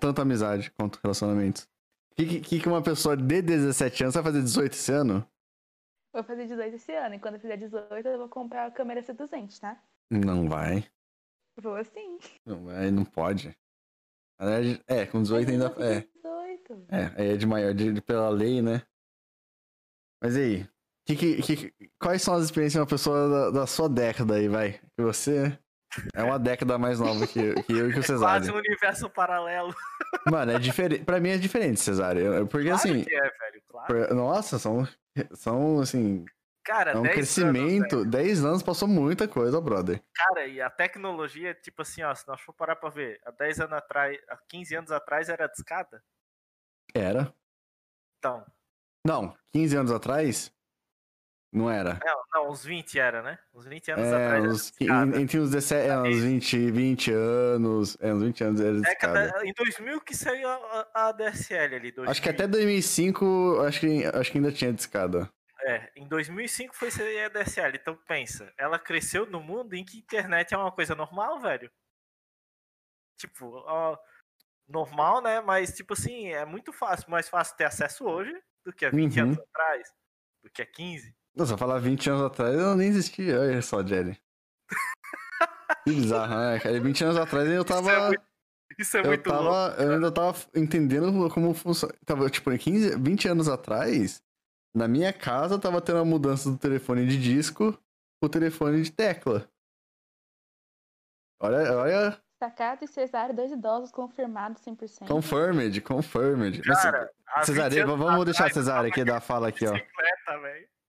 Tanto amizade quanto relacionamentos. O que, que, que uma pessoa de 17 anos vai fazer 18 esse ano? Vou fazer 18 esse ano, e quando eu fizer 18 eu vou comprar a câmera C200, tá? Não vai. Vou sim. Não vai, não pode. É, com 18 ainda. É. 18. É, aí é de maior, de, de, pela lei, né? Mas aí, que, que, que, quais são as experiências de uma pessoa da, da, sua década aí, vai? Que você. É uma década mais nova que, que eu e que o É Cesário. quase um universo paralelo. Mano, é diferente. Pra mim é diferente, Cesário. Porque Claro assim. que é, velho, claro. Nossa, são. São, assim. Cara, É um 10 crescimento. Anos, 10 anos passou muita coisa, brother. cara, e a tecnologia, tipo assim, ó, se nós for parar pra ver, há 10 anos atrás, há 15 anos atrás era discada. Era. Então, Não, 15 anos atrás. Não era. não, não, uns 20 era, né? Uns 20 anos É, atrás uns, entre uns 17, é, uns 20, 20 anos. É, uns 20 anos era. Década, em 2000 que saiu a, a ADSL ali. 2000. Acho que até 2005, acho que, acho que ainda tinha discada. É, em 2005 foi sair a ADSL. Então pensa, ela cresceu no mundo em que internet é uma coisa normal, velho. Tipo, ó, normal, né? Mas, tipo assim, é muito fácil, mais fácil ter acesso hoje do que há 20 Uhum. anos atrás, do que há 15. Nossa, falar 20 anos atrás, eu nem existia. Olha só, Jelly. Que bizarro, né? cara? 20 anos atrás eu tava. Isso é muito, isso é eu, muito louco. tava eu ainda tava entendendo como funciona. Tava, tipo, em 15, 20 anos atrás, na minha casa tava tendo a mudança do telefone de disco pro telefone de tecla. Olha, olha, Sacato e cesárea, dois idosos confirmados 100%. confirmed, confirmed. Cara, há 20 Cesária, anos vamos deixar a atrás, Cesária eu aqui dar a fala aqui, ó.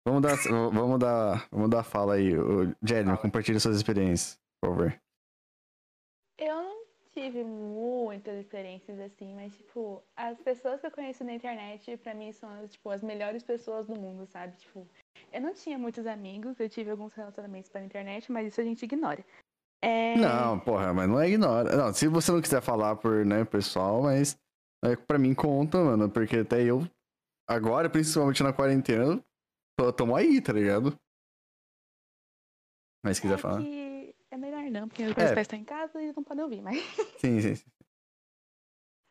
Vamos dar, vamos dar, vamos dar a fala aí. O Jelly, Fala. compartilha suas experiências, por favor. Tive muitas experiências assim, mas, tipo, as pessoas que eu conheço na internet, pra mim, são, as, tipo, as melhores pessoas do mundo, sabe? Tipo, eu não tinha muitos amigos, eu tive alguns relacionamentos pela internet, mas isso a gente ignora. É... Não, porra, mas não é ignora. Não, se você não quiser falar por, né, pessoal, mas é, pra mim conta, mano, porque até eu, agora, principalmente na quarentena, tô, aí, tá ligado? Mas se quiser é falar. que é melhor não, porque meus É. pais estão em casa e eles não podem ouvir, mas... [laughs] Sim, sim, sim.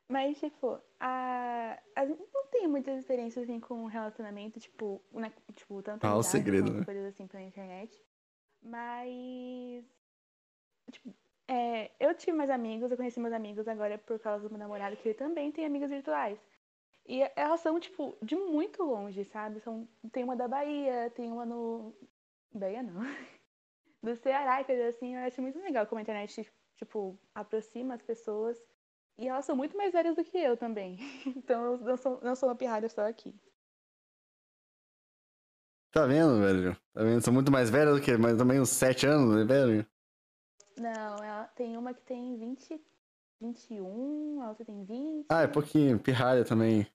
Mas, tipo, a... a... não tenho muitas experiências assim com relacionamento, tipo, na... tipo tanto Ah, o segredo, né? coisas assim pela internet. Mas. Tipo, é, eu tive mais amigos, eu conheci meus amigos agora por causa do meu namorado, que ele também tem amigos virtuais. E elas são, tipo, de muito longe, sabe? São... Tem uma da Bahia, tem uma no. Bahia não. [laughs] Do Ceará e coisa assim. Eu acho muito legal como a internet, tipo, aproxima as pessoas. E elas são muito mais velhas do que eu também. [laughs] Então eu não sou, não sou uma pirralha só aqui. Tá vendo, velho? Tá vendo? São muito mais velhos do que, mas também uns 7 anos, né, velho? Não, ela tem uma que tem 20, 21, a outra tem 20. Ah, é pouquinho, pirralha também.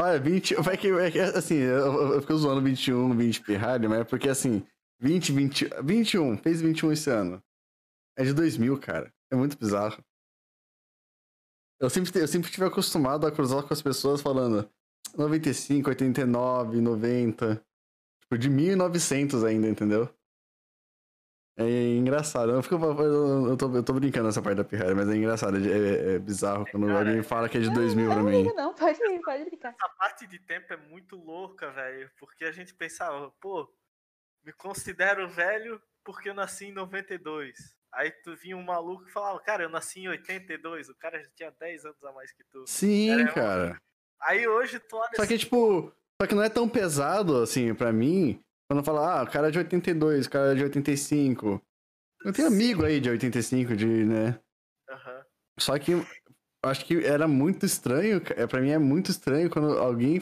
Olha, 20. É que, é que, assim, eu, eu fico zoando 21, 20 pirralha, mas é porque assim, 20, 20, 21, fez 21 esse ano. É de 2000, cara. É muito bizarro. Eu sempre, eu sempre tive acostumado a cruzar com as pessoas falando 95, 89, 90. Tipo, de 1900 ainda, entendeu? É engraçado. Eu, fico, eu, tô, eu tô brincando nessa parte da pirralha, mas é engraçado. É, é- é bizarro quando Cara, alguém fala que é de Não, 2000 pra mim. Não, não, pode pode brincar. Essa parte de tempo é muito louca, velho. Porque a gente pensava, pô, me considero velho porque eu nasci em 92. Aí tu vinha um maluco e falava, cara, eu nasci em 82. O cara já tinha 10 anos a mais que tu. Sim, Era cara. Aí hoje tu olha Só que, assim, tipo, só que não é tão pesado, assim, pra mim, quando fala, ah, o cara é de 82, o cara é de 85. Eu tenho amigo aí de 85, de, né? aham. Só que eu acho que era muito estranho, é, pra mim é muito estranho quando alguém,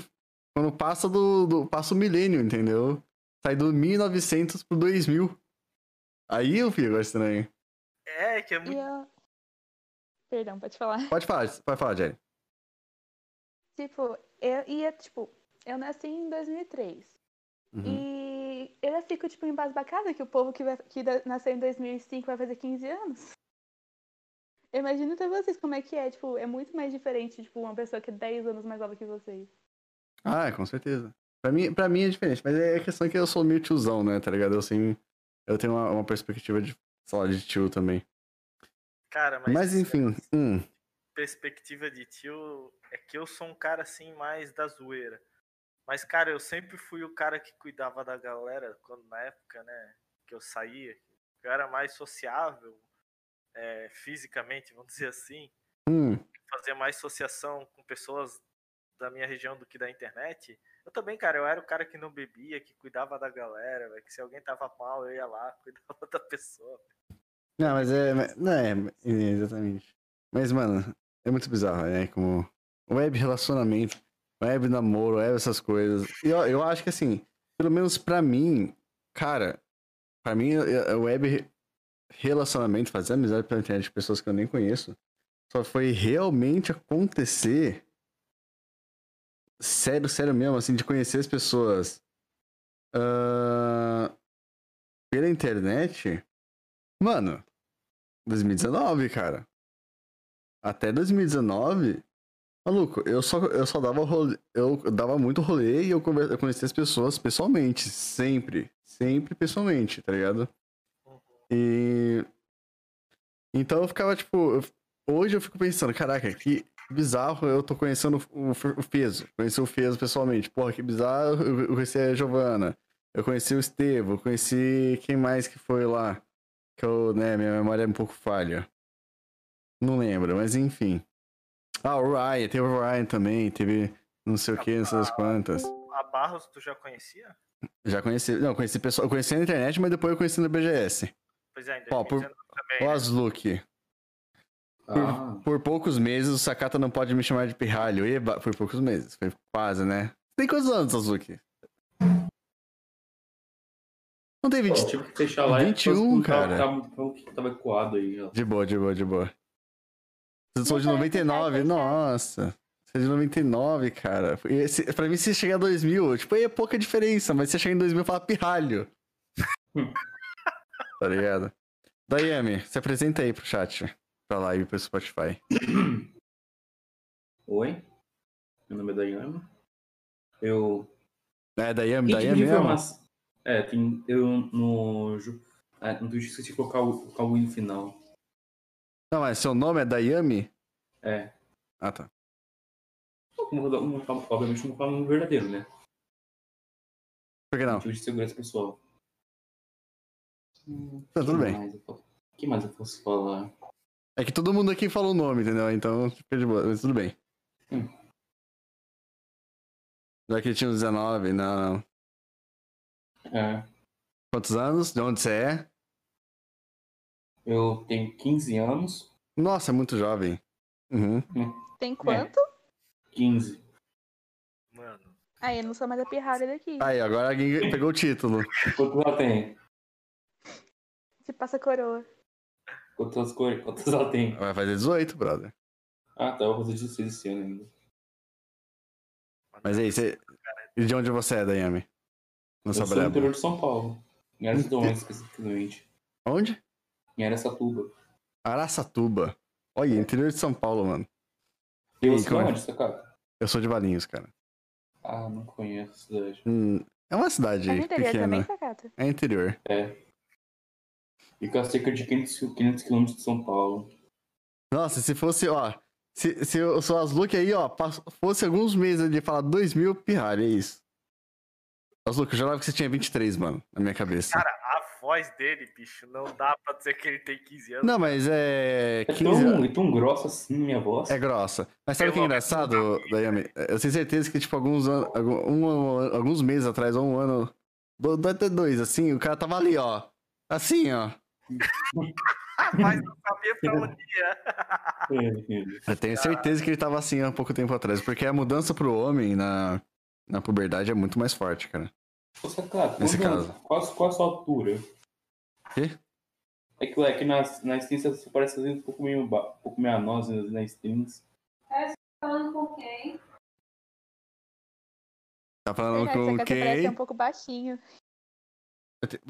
quando passa do, do passa o milênio, entendeu? Sai do 1900 pro 2000. Aí eu fico estranho. É, que é muito. eu... Perdão, pode falar. Pode falar, pode falar, Jerry. Tipo, eu ia, tipo, eu nasci em 2003. Uhum. E eu já fico, tipo, embasbacada que o povo que, vai, que nasceu em 2005 vai fazer 15 anos. Eu imagino pra vocês como é que é, tipo, é muito mais diferente, tipo, uma pessoa que é 10 anos mais nova que vocês. Ah, com certeza. Pra mim, pra mim é diferente, mas é a questão que eu sou meio tiozão, né, tá ligado? Eu, assim, eu tenho uma, uma perspectiva de, sei lá, de tio também. Cara, mas. Mas, enfim, hum, perspectiva de tio é que eu sou um cara assim mais da zoeira. Mas, cara, eu sempre fui o cara que cuidava da galera quando na época, né, que eu saía. Eu era mais sociável, é, fisicamente, vamos dizer assim. hum, Fazia mais associação com pessoas da minha região do que da internet. Eu também, cara, eu era o cara que não bebia, que cuidava da galera, véio, que se alguém tava mal, eu ia lá, [laughs] cuidava da pessoa. Não, mas é. Não, é, exatamente. Mas, mano, é muito bizarro, né? Como web relacionamento, web namoro, web essas coisas. E eu, eu acho que assim, pelo menos pra mim, cara, pra mim, web relacionamento, fazer amizade pela internet de pessoas que eu nem conheço, só foi realmente acontecer. Sério, sério mesmo, assim, de conhecer as pessoas uh, pela internet. Mano, 2019, cara. Até 2019, maluco, eu só, eu só dava rolê, eu dava muito rolê e eu, eu conhecia as pessoas pessoalmente, sempre. Sempre pessoalmente, tá ligado? E. Então eu ficava, tipo. Hoje eu fico pensando, caraca, que bizarro eu tô conhecendo o, o Feso. Conheci o Feso pessoalmente. Porra, que bizarro eu conheci a Giovana. Eu conheci o Estevo, conheci quem mais que foi lá. Que eu, né, minha memória é um pouco falha. Não lembro, mas enfim. Ah, o Ryan, teve o Ryan também, teve não sei o que, não sei as quantas. A Barros tu já conhecia? Já conheci, não, conheci pessoal, conheci na internet, mas depois eu conheci no BGS. Pois é, em Ó, por, também. O Asluki. Por, Ah, por poucos meses o Sakata não pode me chamar de pirralho. Eba, por poucos meses, foi quase, né? Tem quantos anos, Azuki? Não tem 20. pô, tive que fechar lá 21, e cara. Tava, ecoado aí, ó. De boa, de boa, de boa. Vocês são de Não, 99, vai, vai, vai. nossa. Você é de 99, cara. Esse, pra mim, se chegar a 2000, tipo, aí é pouca diferença, mas se chegar em 2000, fala pirralho. [laughs] tá ligado? Daiane, se apresenta aí pro chat. Pra live, pro Spotify. [coughs] Oi, meu nome é Dayane. Eu. É, Daiane tive mesmo? É, tem. Eu no. Ah, no Twitch esqueci de colocar o, colocar o final. Não, mas seu nome é Dayami? É. Ah, tá. Obviamente não falo no verdadeiro, né? Por que não? Motivo de segurança pessoal. Tá, tudo bem. O que mais eu posso falar? É que todo mundo aqui falou o nome, entendeu? Então, fica de boa, mas tudo bem. Hum. Já que tinha uns 19, não, não. É, Quantos anos? De onde você é? eu tenho 15 anos. Nossa, é muito jovem. Uhum. Tem quanto? 15. Mano, Aí, eu não sou mais a pirralha daqui. Aí, agora alguém pegou o título. Quantos ela tem? Se passa coroa. Quantas, cor... Quantas ela tem? Vai fazer 18, brother. Ah, tá. Eu vou fazer 16 esse ano ainda. Mas aí, você... E de onde você é, Dayami? Não Eu sou do interior de São Paulo. Em Aracatuba, especificamente. Onde? Em Aracatuba. Araçatuba. Olha, interior de São Paulo, mano. E você é onde, Sakata? Eu sou de Valinhos, cara. Ah, não conheço a cidade. Hum, é uma cidade É interior pequena. também? É interior. É. Fica a cerca de 500, 500 quilômetros de São Paulo. Nossa, se fosse, ó. Se, se o seu Asluc aí, ó, fosse alguns meses de falar 2000, pirralha, é isso. Asluc, eu jurava que você tinha 23, mano, na minha cabeça. cara, a voz dele, bicho, não dá pra dizer que ele tem 15 anos. Não, mas é. É 15 tão, é tão grossa assim minha voz. É grossa. Mas sabe o que é engraçado, Dayami? Eu tenho certeza que, tipo, alguns, an- um- alguns meses atrás, ou um ano. do- do- Até dois, assim, o cara tava ali, ó. Assim, ó. [laughs] Mas não sabia pra onde ia. Eu tenho certeza que ele tava assim há pouco tempo atrás. Porque a mudança pro homem na, na puberdade é muito mais forte, cara. Ô, Sakata, Nesse caso. Qual, qual a sua altura? Quê? É que, é que nas, nas streams você parece vezes um pouco meio, um pouco meio nas, nas streams. Falando com quem? Tá falando Verdade, com parece quem? um pouco baixinho.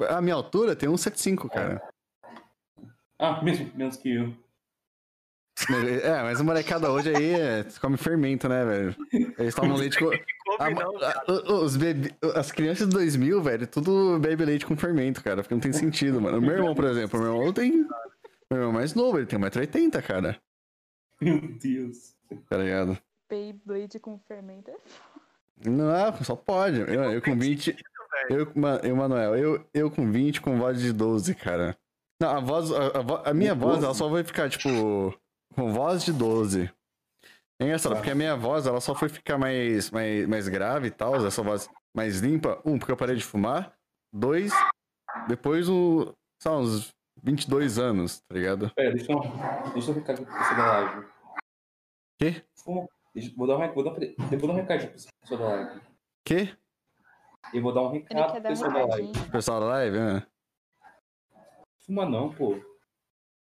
A minha altura tem 1,75, cara. Ah, mesmo menos que eu. É, mas a molecada hoje aí é, come fermento, né, velho? Eles tomam leite com. A- a- cara. os bebê, as crianças de 2000, velho, tudo bebe leite com fermento, cara, porque não tem sentido, mano. O meu irmão, por exemplo, o meu irmão tem. Meu irmão é mais novo, ele tem 1,80m, cara. Meu Deus. Tá ligado? Beyblade com fermento. Não, é, só pode. Eu, eu com 20. Eu, ma- eu, Manuel, eu, eu com 20 com voz de 12, cara. Não, a voz. A, a vo- a minha voz, ela só vai ficar, tipo. Com voz de 12. É engraçado, Tá. porque a minha voz, ela só foi ficar mais, mais, mais grave e tal, essa voz mais limpa. Um, porque eu parei de fumar. Dois, depois o, sei lá, uns 22 anos, tá ligado? Pera, deixa eu, deixa eu pra pessoa da live. Quê? Fuma- deixa- vou, dar um, vou, dar, eu vou dar um recado pra pessoa da live. Quê? Eu vou dar um recado quer pra dar um pessoa da live. Pessoal da live, né? Fuma não, pô.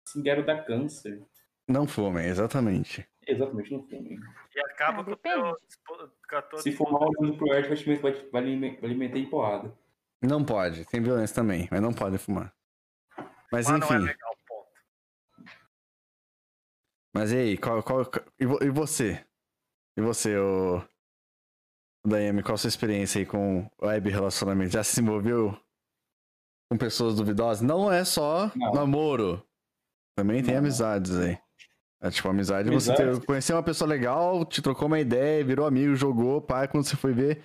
Cinguero dá câncer. Não fumem, exatamente. Exatamente, não fume. E acaba Ah, com, o teu, Se fumar o mundo pro Erd, vai, te- vai, alimentar em porrada. Não pode, tem violência também, mas não pode fumar. Mas Fumar não é enfim, legal, ponto. mas e aí, qual, qual, e, vo- e você? E você, o Daiane, qual a sua experiência aí com web relacionamento? Já se envolveu com pessoas duvidosas? Não é só Não. namoro. Também tem Não, amizades aí. É tipo amizade, você Amizades? ter, conheceu uma pessoa legal, te trocou uma ideia, virou amigo, jogou, pai, quando você foi ver,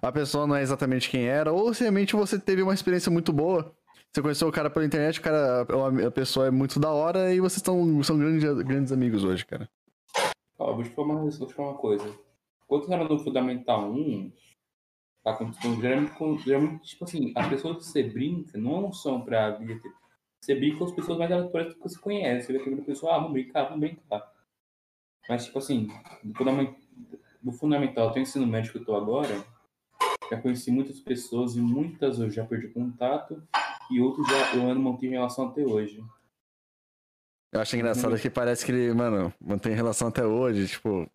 a pessoa não é exatamente quem era, ou se realmente você teve uma experiência muito boa. Você conheceu o cara pela internet, o cara, a pessoa é muito da hora e vocês estão, são grandes, grandes amigos hoje, cara. Ó, vou te falar uma, vou te falar uma coisa. Quando eu era no Fundamental 1, tá acontecendo, geralmente, com- geralmente, tipo assim, as pessoas que você brinca não são pra vida. ter- Você brinca com as pessoas mais aleatórias que você conhece. Você vê que a pessoa, ah, vamos brincar, vamos brincar. Mas, tipo assim, no Fundamental, até o ensino médio que eu tô agora, já conheci muitas pessoas e muitas eu já perdi contato e outros já eu ando mantendo relação até hoje. Eu acho engraçado que parece que ele, mano, mantém relação até hoje, tipo.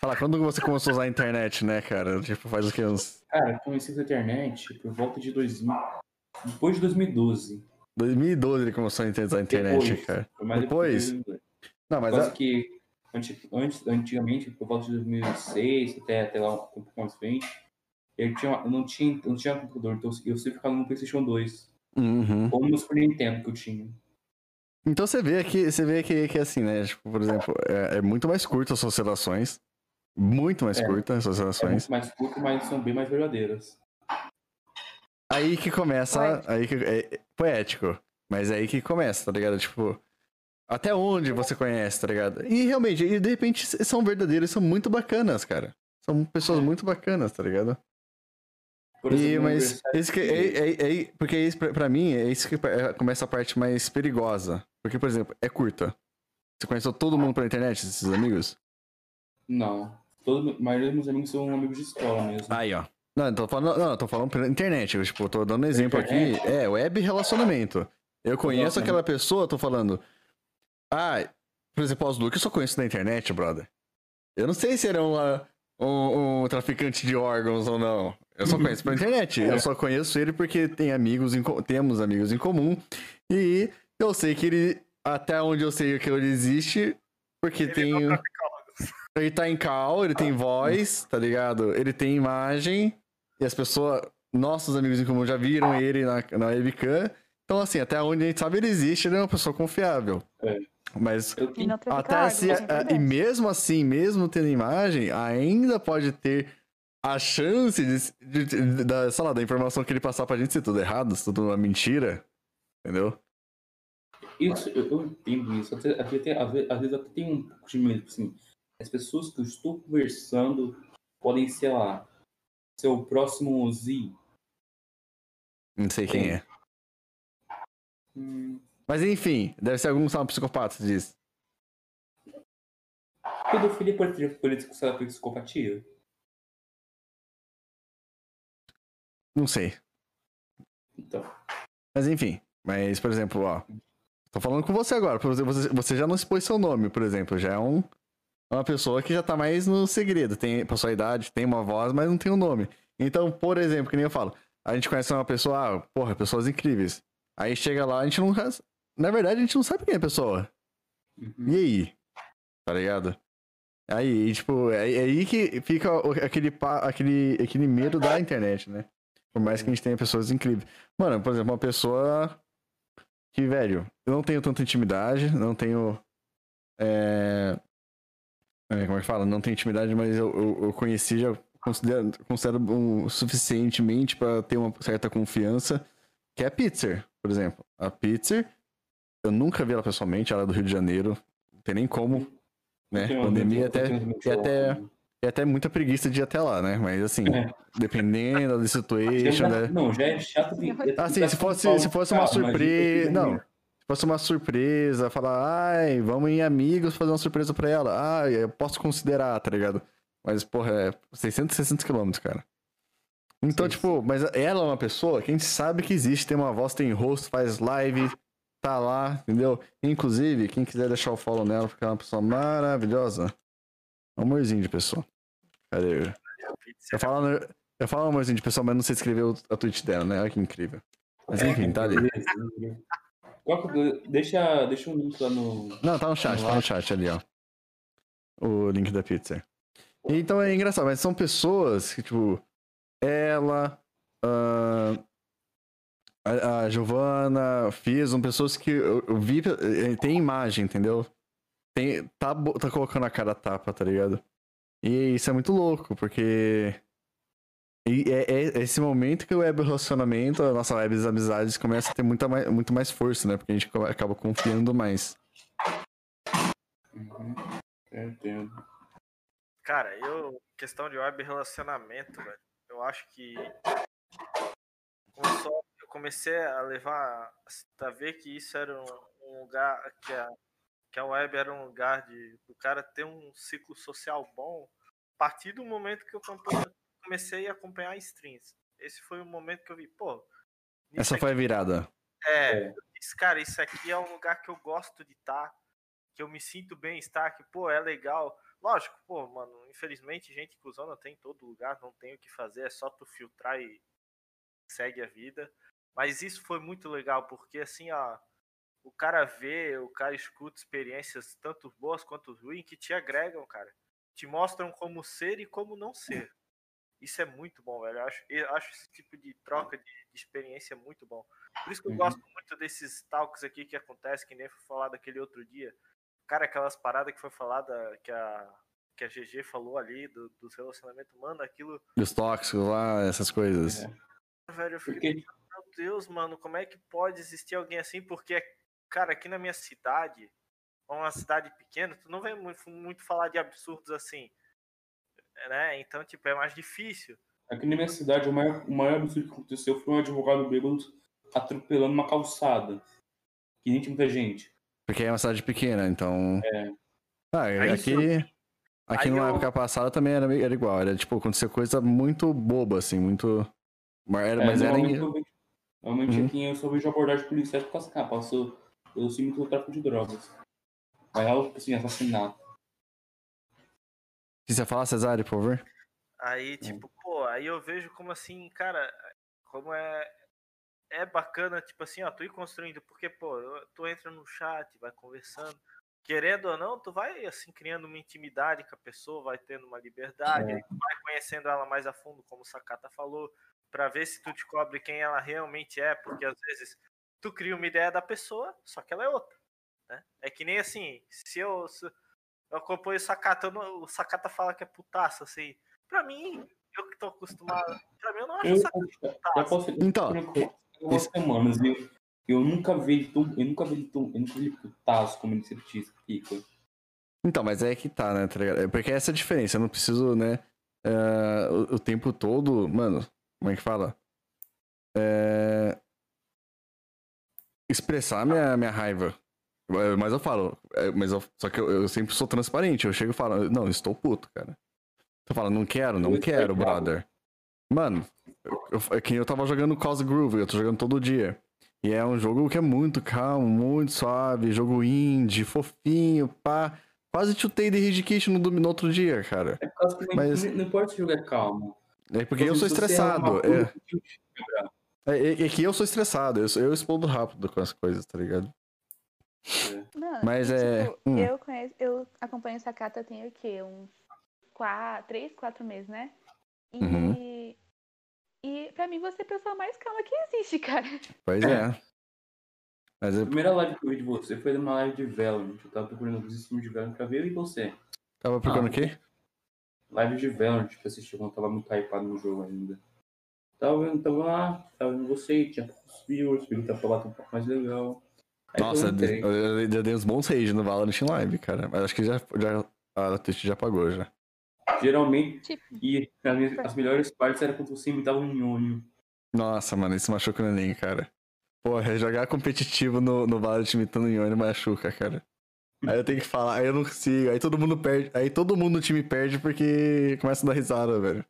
Fala, quando você começou a usar a internet, né, cara? Tipo, faz o que? Uns Cara, eu conheci a internet por volta de 2000. Depois de 2012. 2012 ele começou a usar a internet, Depois. cara. Mais Depois? de 2012. Não, mas a- que antes, antigamente, por volta de 2006, até, até lá um pouco mais frente, eu, tinha, eu não tinha, eu não tinha computador, então eu sempre ficava no PlayStation 2. Uhum. Ou no Super Nintendo que eu tinha. Então você vê que você vê que, que assim, né? Tipo, por exemplo, é, é muito mais curto as suas relações. Muito mais É. curtas as suas É relações. muito mais curto, mas são bem mais verdadeiras. Aí que começa. Poético. Aí que, é, é poético. Mas é aí que começa, tá ligado? Tipo. Até onde você conhece, tá ligado? E realmente, e de repente são verdadeiros, são muito bacanas, cara. São pessoas muito bacanas, tá ligado? Por E, exemplo, no mas esse que, é, é, é- porque isso, pra, pra mim, é isso que é- começa a parte mais perigosa. Porque, por exemplo, é curta. Você conheceu todo mundo pela internet, esses amigos? Não. Todo, a maioria dos meus amigos são amigos de escola mesmo. Aí, ó. Não, eu tô falando, não, eu tô falando pela internet. Eu, tipo, eu tô dando um exemplo aqui. É, web relacionamento. Eu conheço aquela pessoa, tô falando. Ah, por exemplo, os Luke eu só conheço da internet, brother. Eu não sei se ele é uma- um, um traficante de órgãos ou não. Eu só conheço pela internet. [laughs] Eu só conheço ele porque tem amigos em temos amigos em comum. E eu sei que ele. Até onde eu sei que ele existe, porque Ele tem. não traficólogos. Ele tá em cal, ele tem voz, tá ligado? Ele tem imagem. E as pessoas, nossos amigos em comum já viram ele na, na webcam. Então, assim, até onde a gente sabe, ele existe, ele é uma pessoa confiável. É. Mas E até órgãos, se, é a- e mesmo assim, mesmo tendo imagem, ainda pode ter a chance de, de- de- da, sei lá, da informação que ele passar pra gente ser tudo errado, ser tudo uma mentira. Entendeu? Isso, eu, eu entendo isso. Até, até, até- às vezes, às vezes até tem um pouco de medo, assim. As pessoas que eu estou conversando podem, sei lá, ser o próximo Z. Não sei quem é. Hum, Mas enfim, deve ser algum psicopata disso. pedofilia pode ser considerada psicopatia? Não sei. Então, Mas enfim. Mas, por exemplo, ó. Tô falando com você agora. por exemplo, Você, você já não expôs seu nome, por exemplo. Já é um, uma pessoa que já tá mais no segredo. Tem pra sua idade, tem uma voz, mas não tem um nome. Então, por exemplo, que nem eu falo. A gente conhece uma pessoa, ah, porra, pessoas incríveis. Aí chega lá, a gente não. Na verdade, a gente não sabe quem é a pessoa. uhum. E aí? Tá ligado? Aí, tipo, é, é aí que fica aquele, aquele, aquele medo da internet, né? Por mais que a gente tenha pessoas incríveis. Mano, por exemplo, uma pessoa que, velho, eu não tenho tanta intimidade, não tenho. É... é, como é que fala? Não tenho intimidade, mas eu, eu, eu conheci, já considero, considero um, suficientemente pra ter uma certa confiança, que é a Pizzer, por exemplo. A Pizzer, eu nunca vi ela pessoalmente, ela é do Rio de Janeiro, não tem nem como né? Tem Pandemia tem até, e até, e até muita preguiça de ir até lá, né? Mas assim, É. dependendo da situation, Já- né? Não, já é chato de. Ah, sim, se fosse, se fosse uma surpresa. Não. Se fosse uma surpresa, falar, ai, vamos em amigos fazer uma surpresa pra ela. Ah, eu posso considerar, tá ligado? Mas, porra, é 600, 600 quilômetros, cara. Então, Sim, tipo, mas ela é uma pessoa que a gente sabe que existe, tem uma voz, tem rosto, faz live, tá lá, entendeu? Inclusive, quem quiser deixar o follow nela, porque ela é uma pessoa maravilhosa. Amorzinho de pessoa. Cadê? Eu falo, eu falo amorzinho de pessoa, mas não sei escrever a tweet dela, né? Olha que incrível. Mas enfim, tá ali. [laughs] Que- Deixa, deixa um link lá no. Não, tá no chat, tá no chat ali, ó. O link da pizza. Então é engraçado, mas são pessoas que, tipo, ela, ah, a, a Giovana, Fiz, são pessoas que eu, eu vi, eh, tem imagem, entendeu? Tem, tá, tá colocando a cara tapa, tá ligado? E isso é muito louco, porque. E é, é esse momento que o web relacionamento, a nossa web das amizades, começa a ter muita mais, muito mais força, né? Porque a gente acaba confiando mais. Uhum. Eu entendo. Cara, eu. Questão de web relacionamento, velho. Eu acho que. Começou, eu comecei a levar. A ver que isso era um, um lugar. Que a, que a web era um lugar de o cara ter um ciclo social bom. A partir do momento que eu compa- comecei a acompanhar streams. Esse foi o momento que eu vi, pô. Essa aqui- foi a virada. é, eu disse, cara, isso aqui é um lugar que eu gosto de estar, que eu me sinto bem estar, que, pô, é legal. Lógico, pô, mano, infelizmente, gente cuzona tem em todo lugar, não tem o que fazer, é só tu filtrar e segue a vida. Mas isso foi muito legal, porque assim, ó, o cara vê, o cara escuta experiências tanto boas quanto ruins que te agregam, cara. Te mostram como ser e como não ser. Isso é muito bom, velho. Eu acho, eu acho esse tipo de troca de, de experiência muito bom. Por isso que eu Uhum. gosto muito desses talks aqui que acontece, que nem foi falado aquele outro dia. Cara, aquelas paradas que foi falada, que a, que a GG falou ali, do- dos relacionamentos, mano, aquilo, Os tóxicos lá, essas coisas. É. velho, eu fiquei Porque meu Deus, mano, como é que pode existir alguém assim? Porque, cara, aqui na minha cidade, uma cidade pequena, tu não vê muito, muito falar de absurdos assim, né? Então, tipo, é mais difícil. aqui na minha cidade, o maior, o maior absurdo que aconteceu foi um advogado bêbado atropelando uma calçada. Que nem tinha muita gente. Porque é uma cidade pequena, então. É. Ah, Aí aqui. Aqui aí numa eu- época passada também era, era igual. Era tipo, acontecia coisa muito boba, assim, muito. Mas era, É, mas era normalmente em- eu normalmente Uhum. aqui eu só vejo abordagem policial por causa, cara, passou pelo símbolo do tráfico de drogas. Mas é algo assim, assassinato. Se você falar, Cesário, por favor? Aí, tipo, pô, aí eu vejo como assim, cara, como é é bacana, tipo assim, ó, tu ir construindo, porque, pô, tu entra no chat, vai conversando, querendo ou não, tu vai, assim, criando uma intimidade com a pessoa, vai tendo uma liberdade, É. aí tu vai conhecendo ela mais a fundo, como o Sakata falou, pra ver se tu descobre quem ela realmente é, porque às vezes tu cria uma ideia da pessoa, só que ela é outra, né? É que nem assim, se eu, se eu acompanho o Sakata, não- o Sakata fala que é putaço, assim, pra mim, eu que tô acostumado, pra mim eu não acho Eu, o Sakata putaço. posso Então, algumas semanas eu, eu nunca vi ele tão. Eu nunca vi ele tão. Eu nunca vi ele putaço como ele diz, fica. Então, mas é que tá, né, tá ligado? É porque essa é a diferença. Eu não preciso, né, é, o, o tempo todo. Mano, como é que fala? É, expressar minha, minha raiva. É, Mas eu falo, é, mas eu- só que eu, eu sempre sou transparente. Eu chego e falo, não, estou puto, cara. Tu fala, não quero, não quero, brother. Mano, eu, é que eu tava jogando Cause Groove, eu tô jogando todo dia. E é um jogo que é muito calmo, muito suave, jogo indie, fofinho, pá. Quase chutei de Kit no, no outro dia, cara. É por causa que não, Mas- não, o jogo é calmo. É porque eu Se sou estressado. É, é, é- é que eu sou estressado, eu, sou- eu explodo rápido com as coisas, tá ligado? Não, Mas é- tipo, hum. eu conheço, eu acompanho o Sakata tem o quê? Uns quatro, três, quatro meses, né? E, Uhum. e pra mim você é a pessoa mais calma que existe, [laughs] cara. Pois é. Mas A eu primeira live que eu vi de você foi numa live de Valorant. Eu tava procurando os streams de Valorant pra ver eu e você. tava procurando Ah, o quê? Live de Valorant que eu assisti quando tava muito hypado no jogo ainda. Tava vendo, tava lá, tava vendo você, tinha poucos viewers, vi que tava bater um pouco mais legal. Aí Nossa, eu já dei uns bons rage no Valorant em live, cara. Mas acho que já, já a Twitch já pagou já. Geralmente, Tipo, e as, as melhores partes era quando você imitava um nhonho. Nossa, mano, isso machuca o neném, cara. Porra, jogar competitivo no, no Valorant imitando o Yone machuca, cara. Aí eu tenho que falar, aí eu não consigo, aí todo mundo perde, aí todo mundo no time perde porque começa a dar risada, velho.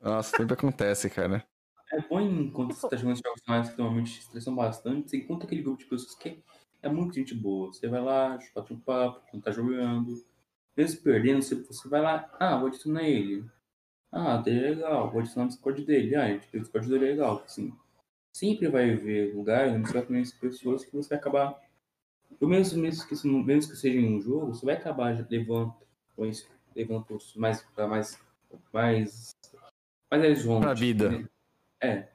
Nossa, sempre acontece, cara. É bom enquanto você tá jogando jogos mais que normalmente te estressam bastante, você encontra aquele grupo de pessoas que é muito gente boa. Você vai lá, bate um papo, quando tá jogando. Mesmo perdendo, você, você vai lá, ah, vou adicionar ele. Ah, dele é legal, vou adicionar no Discord dele. Ah, o Discord dele é legal, assim. Sempre vai ver lugares onde você vai conhecer pessoas que você vai acabar. Eu mesmo, mesmo que, mesmo que seja em um jogo, você vai acabar levando, levando mais, mais, mais, mais longe. Pra vida. É.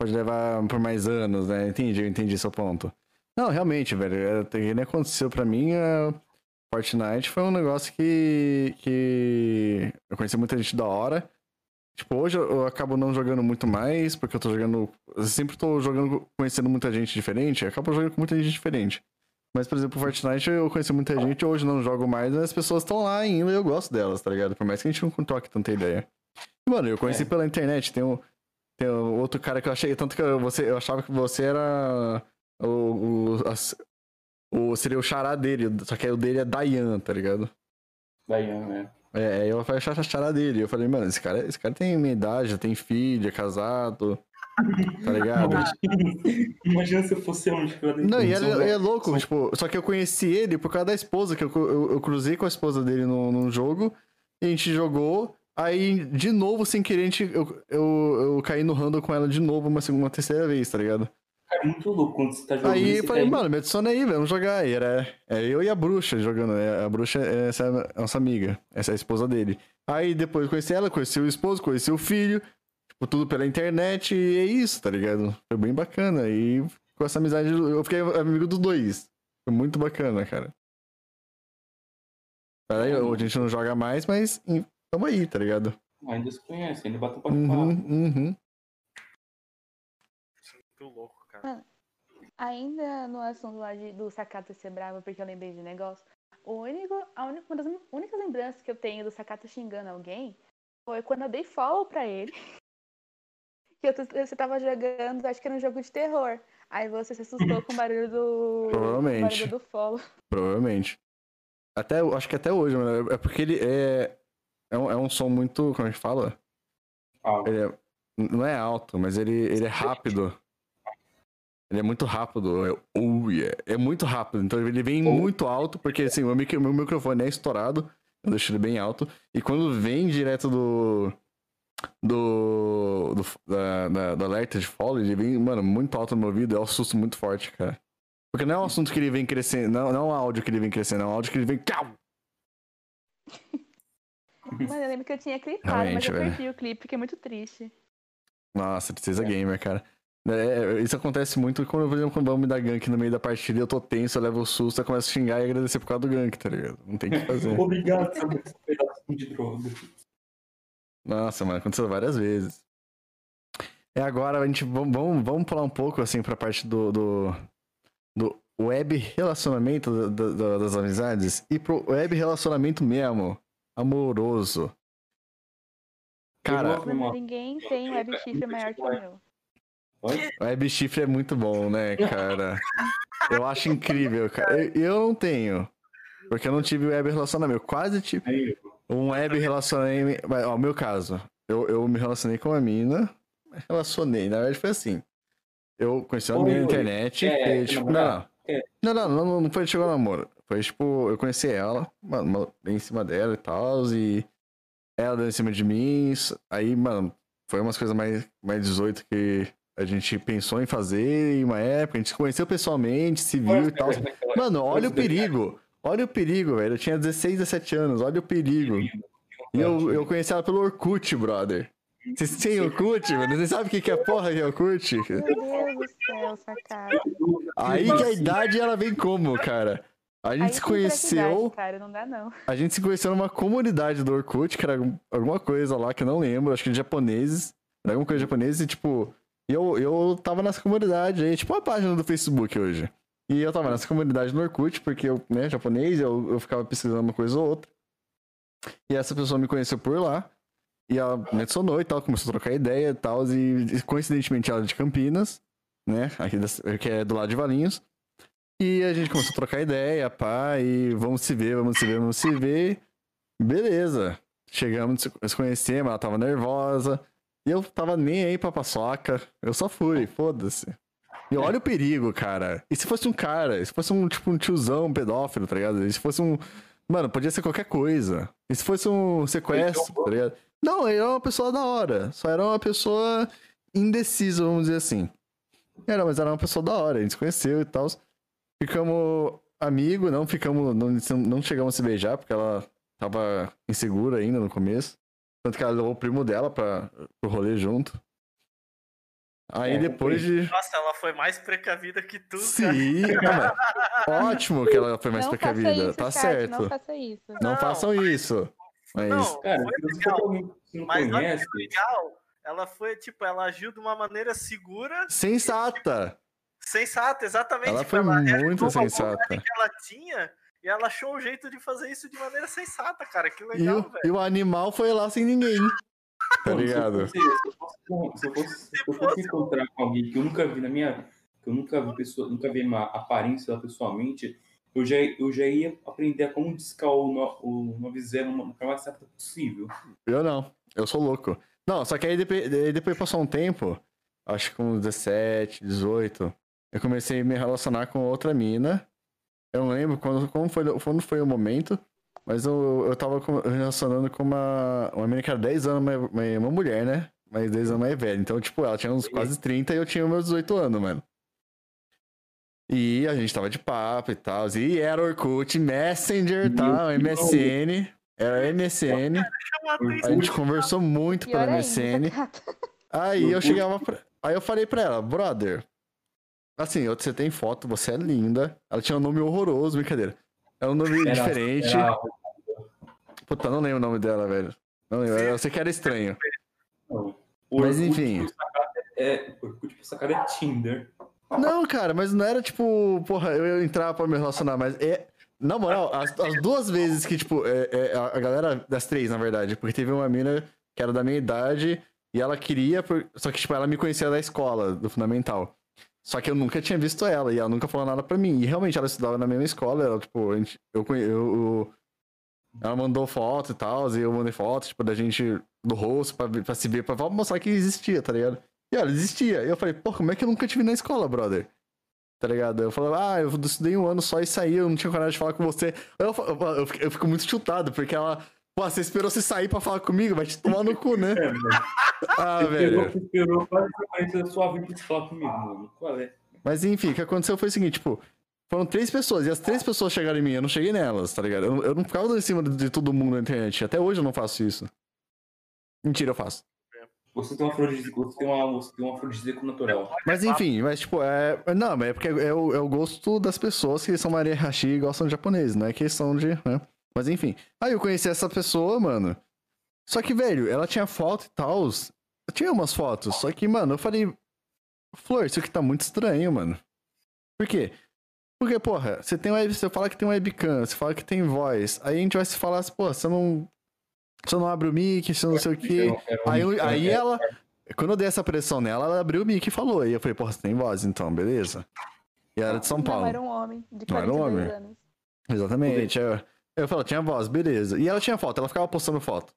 Pode levar por mais anos, né? Entendi, eu entendi seu ponto. Não, realmente, velho. É, o que aconteceu pra mim, é... Fortnite foi um negócio que, que eu conheci muita gente da hora. Tipo, hoje eu acabo não jogando muito mais, porque eu tô jogando. Eu sempre tô jogando, conhecendo muita gente diferente, acabo jogando com muita gente diferente. Mas, por exemplo, Fortnite eu conheci muita gente, hoje não jogo mais, mas as pessoas estão lá ainda e eu gosto delas, tá ligado? Por mais que a gente não troque tanta ideia. E, mano, eu conheci é. pela internet, tem um, tem outro cara que eu achei, tanto que eu, você, eu achava que você era o, o, o, seria o xará dele, só que aí o dele é Dayan, tá ligado? Dayan, né? É, eu falei a xará dele. Eu falei, mano, esse cara, esse cara tem minha idade, já tem filho, é casado. Tá ligado? [laughs] Imagina se eu fosse um tipo, Não, e ele, é louco, tipo, só que eu conheci ele por causa da esposa, que eu, eu, eu cruzei com a esposa dele num, num jogo, e a gente jogou, aí de novo, sem querer, gente, eu, eu, eu caí no random com ela de novo uma segunda, uma terceira vez, tá ligado? é muito louco quando você tá jogando. Aí eu falei, mano, me adiciona aí, velho, vamos jogar. aí era é eu e a bruxa jogando. Né? A bruxa é essa é nossa amiga, essa é a esposa dele. Aí depois conheci ela, conheci o esposo, conheci o filho, tipo, tudo pela internet e é isso, tá ligado? Foi bem bacana. E com essa amizade, eu fiquei amigo dos dois. Foi muito bacana, cara. Aí, hoje a gente não joga mais, mas tamo aí, tá ligado? Ainda se conhece, ainda bateu pra uhum, uhum. Muito louco. Mano, ainda no assunto lá de, do Sakata ser bravo, porque eu lembrei de negócio, o único, a única, uma das únicas lembranças que eu tenho do Sakata xingando alguém foi quando eu dei follow pra ele. [laughs] Que eu, você tava jogando, acho que era um jogo de terror. Aí você se assustou com o barulho do. Provavelmente. barulho do follow. Provavelmente. Até, acho que até hoje, mano. É porque ele é. É um, é um som muito. Como é que fala? Alto. É, não é alto, mas ele, ele é rápido. Ele é muito rápido. É, oh, yeah. é muito rápido. Então ele vem oh. muito alto, porque assim, o meu, meu microfone é estourado. Eu deixo ele bem alto. E quando vem direto do. Do. do da, da, do alerta de follow, ele vem, mano, muito alto no meu ouvido. É um susto muito forte, cara. Porque não é um assunto que ele vem crescendo. Não, não é um áudio que ele vem crescendo, é um áudio que ele vem. Mas eu lembro que eu tinha clipado, Realmente, mas eu perdi velho. o clipe, que é muito triste. Nossa, tristeza é. gamer, cara. É, isso acontece muito quando, por exemplo, quando vão me dar gank no meio da partida eu tô tenso, eu levo o susto, eu começo a xingar e agradecer por causa do gank, tá ligado? Não tem o que [laughs] fazer. Obrigado por esse pedaço de droga. Nossa, mano, aconteceu várias vezes. É agora, a gente vamos, vamos, pular um pouco assim pra parte do, do, do web relacionamento do, do, das amizades e pro web relacionamento mesmo, amoroso. Cara, ninguém tem web chifre maior que o meu. O Web Chifre é muito bom, né, cara? Eu acho incrível, cara. Eu, eu não tenho. Porque eu não tive web relacionamento. Eu quase tive um web relacionamento. Ó, meu caso. Eu, eu me relacionei com uma mina. Relacionei. Na verdade foi assim. Eu conheci uma mina na internet. É, e, tipo, não, é. não, não, não, não foi chegou no namoro. Foi tipo, eu conheci ela, mano, em cima dela e tal. E ela deu em cima de mim. Aí, mano, foi umas coisas mais, mais 18 que a gente pensou em fazer em uma época, a gente se conheceu pessoalmente, se viu e tal. Mano, olha o perigo. Olha o perigo, velho. Eu tinha 16, 17 anos, olha o perigo. E eu, eu conheci ela pelo Orkut, brother. Vocês têm Orkut, mano? Vocês sabem o que é porra que é Orkut? Meu Deus do céu, sacada. Aí que a idade ela vem como, cara? A gente Aí se conheceu. Cara, não dá, não. A gente se conheceu numa comunidade do Orkut, que era alguma coisa lá que eu não lembro, acho que de japoneses. Era alguma coisa japonesa e, tipo, eu, eu tava nessa comunidade aí, tipo a página do Facebook hoje. E eu tava nessa comunidade no Orkut, porque eu, né, japonês, eu, eu ficava pesquisando uma coisa ou outra. E essa pessoa me conheceu por lá. E ela me adicionou e tal, começou a trocar ideia e tal. E coincidentemente ela é de Campinas, né? Aqui das- que é do lado de Valinhos. E a gente começou a trocar ideia, pá, e vamos se ver, vamos se ver, vamos se ver. Beleza. Chegamos, se conhecemos, ela tava nervosa. E eu tava nem aí pra paçoca. Eu só fui, foda-se. E olha o perigo, cara. E se fosse um cara? E se fosse um, tipo, um tiozão, um pedófilo, tá ligado? E se fosse um. Mano, podia ser qualquer coisa. E se fosse um sequestro, tá ligado? Não, ele era uma pessoa da hora. Só era uma pessoa indecisa, vamos dizer assim. Era, mas era uma pessoa da hora. A gente se conheceu e tal. Ficamos amigos, não ficamos. Não, não chegamos a se beijar, porque ela tava insegura ainda no começo. Tanto que ela levou o primo dela pra, pro rolê junto. Aí É, depois de. Nossa, ela foi mais precavida que tu, cara. Sim, não, mas ótimo que ela foi mais não precavida. isso, tá certo. Não faça isso. Não, Não. façam isso. Mas. Não, Cara, foi se você legal. não Mas olha conhece, que legal. Ela foi, tipo, ela agiu de uma maneira segura, Sensata! Sensata, exatamente. Ela foi realizou muito sensata. que ela tinha e ela achou um jeito de fazer isso de maneira sensata, cara. Que legal, o, velho. e o animal foi lá sem ninguém. Tá ligado? Se eu fosse, se eu encontrar com alguém que eu nunca vi na minha. que eu nunca vi pessoa, nunca vi uma aparência dela pessoalmente, eu já, eu já ia aprender a como discar o, no, o 90 na forma mais rápida possível. Eu não. Eu sou louco. Não, só que aí depois, depois passou um tempo, acho que com uns 17, 18, eu comecei a me relacionar com outra mina. Eu não lembro quando, como foi, quando foi o momento, mas eu, eu tava relacionando com uma, uma menina que era 10 anos, mais- mais- uma mulher, né? Mas 10 anos mais velha. Então, tipo, ela tinha uns quase 30 e eu tinha meus 18 anos, mano. E a gente tava de papo e tal. E era Orkut, Messenger, tá? MSN. Era MSN. A gente conversou muito pela MSN. Cata. Aí eu chegava pra... Aí eu falei pra ela, brother. Assim, você tem foto, você é linda. Ela tinha um nome horroroso, brincadeira. É um nome Era- diferente. era- Puta, não lembro o nome dela, velho. Não lembro. Eu sei que era estranho. não. O Mas Orkut, enfim. É, o Orkut, o sacada é Tinder. Não, cara, mas não era tipo, porra, eu ia entrar pra me relacionar, mas é. Na moral, as, as duas vezes que, tipo, é, é, a a galera das três, na verdade, porque teve uma mina que era da minha idade e ela queria, por- só que, tipo, ela me conhecia da escola, do fundamental. Só que eu nunca tinha visto ela e ela nunca falou nada pra mim. E realmente ela estudava na mesma escola, ela, tipo, a gente, eu, eu, eu- Ela mandou foto e tal, e eu mandei foto, tipo, da gente do rosto pra, se ver, pra mostrar que existia, tá ligado? E ela existia. E eu falei, pô, como é que eu nunca te vi na escola, brother? Tá ligado? Eu falava, ah, eu estudei um ano só e saí, eu não tinha coragem de falar com você. Eu, eu, eu eu fico muito chutado, porque ela, pô, você esperou você sair pra falar comigo, vai te tomar no cu, né? [laughs] É. [laughs] Ah, Você esperou, velho. você esperou quase da sua vida pra falar comigo, mano. Qual é? Mas enfim, o que aconteceu foi o seguinte, tipo, foram três pessoas, e as três pessoas chegaram em mim, eu não cheguei nelas, tá ligado? Eu, eu não ficava dando em cima de, de todo mundo na internet. Até hoje eu não faço isso. Mentira, eu faço. Você tem uma afrodisíaco, você tem uma, você tem um afrodisíaco natural. Mas enfim, mas tipo, é. Não, mas é porque é o, é o gosto das pessoas que são Maria Hashi e gostam de japonês, não é questão de. Né? Mas enfim. Aí eu conheci essa pessoa, mano. Só que, velho, ela tinha foto e tal. Eu tinha umas fotos. Só que, mano, eu falei. Flor, isso aqui tá muito estranho, mano. Por quê? Porque, porra, você tem web, você fala que tem webcam, você fala que tem voz. Aí a gente vai se falar assim, pô, você não. Você não abre o mic, você não sei o quê. Aí, eu- era- aí era- ela. Quando eu dei essa pressão nela, ela abriu o mic e falou. E eu falei, porra, você tem voz então, beleza. E ela era de São Paulo. Não, era um homem de Não era um 42 homem. anos. Exatamente. Eu, eu falei, tinha voz, beleza. E ela tinha foto, ela ficava postando foto.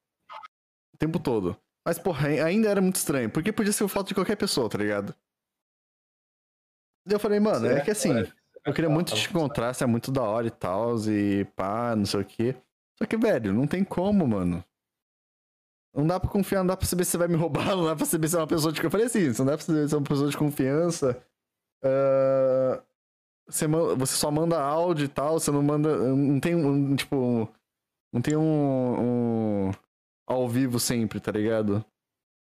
O tempo todo. Mas, porra, ai- ainda era muito estranho. Porque podia ser foto de qualquer pessoa, tá ligado? E eu falei, mano, é que assim, ela- eu queria muito te encontrar, você é muito da hora e tal, e pá, não sei o quê. Só que, velho, não tem como, mano. Não dá pra confiar, não dá pra saber se você vai me roubar, não dá pra saber se é uma pessoa de. Eu falei assim, não dá pra saber se é uma pessoa de confiança. Ah, você, você só manda áudio e tal, você não manda. Não tem um, tipo. Não tem um, um ao vivo sempre, tá ligado?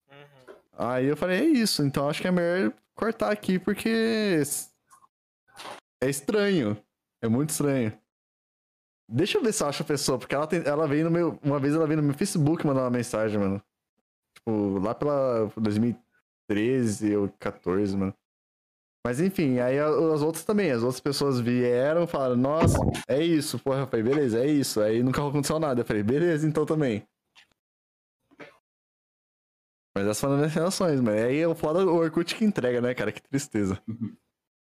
Uhum. Aí eu falei, é isso, então acho que é melhor cortar aqui, porque é estranho. É muito estranho. Deixa eu ver se eu acho a pessoa, porque ela, tem, ela veio no meu. Uma vez ela veio no meu Facebook mandar uma mensagem, mano. Tipo, lá pela 2013 ou 14, mano. Mas enfim, aí as outras também, as outras pessoas vieram, falaram, nossa, é isso, porra, eu falei, beleza, é isso. Aí nunca aconteceu nada. Eu falei, beleza, então também. Mas essas foram as relações, mas aí é o foda o Orkut que entrega, né, cara? Que tristeza.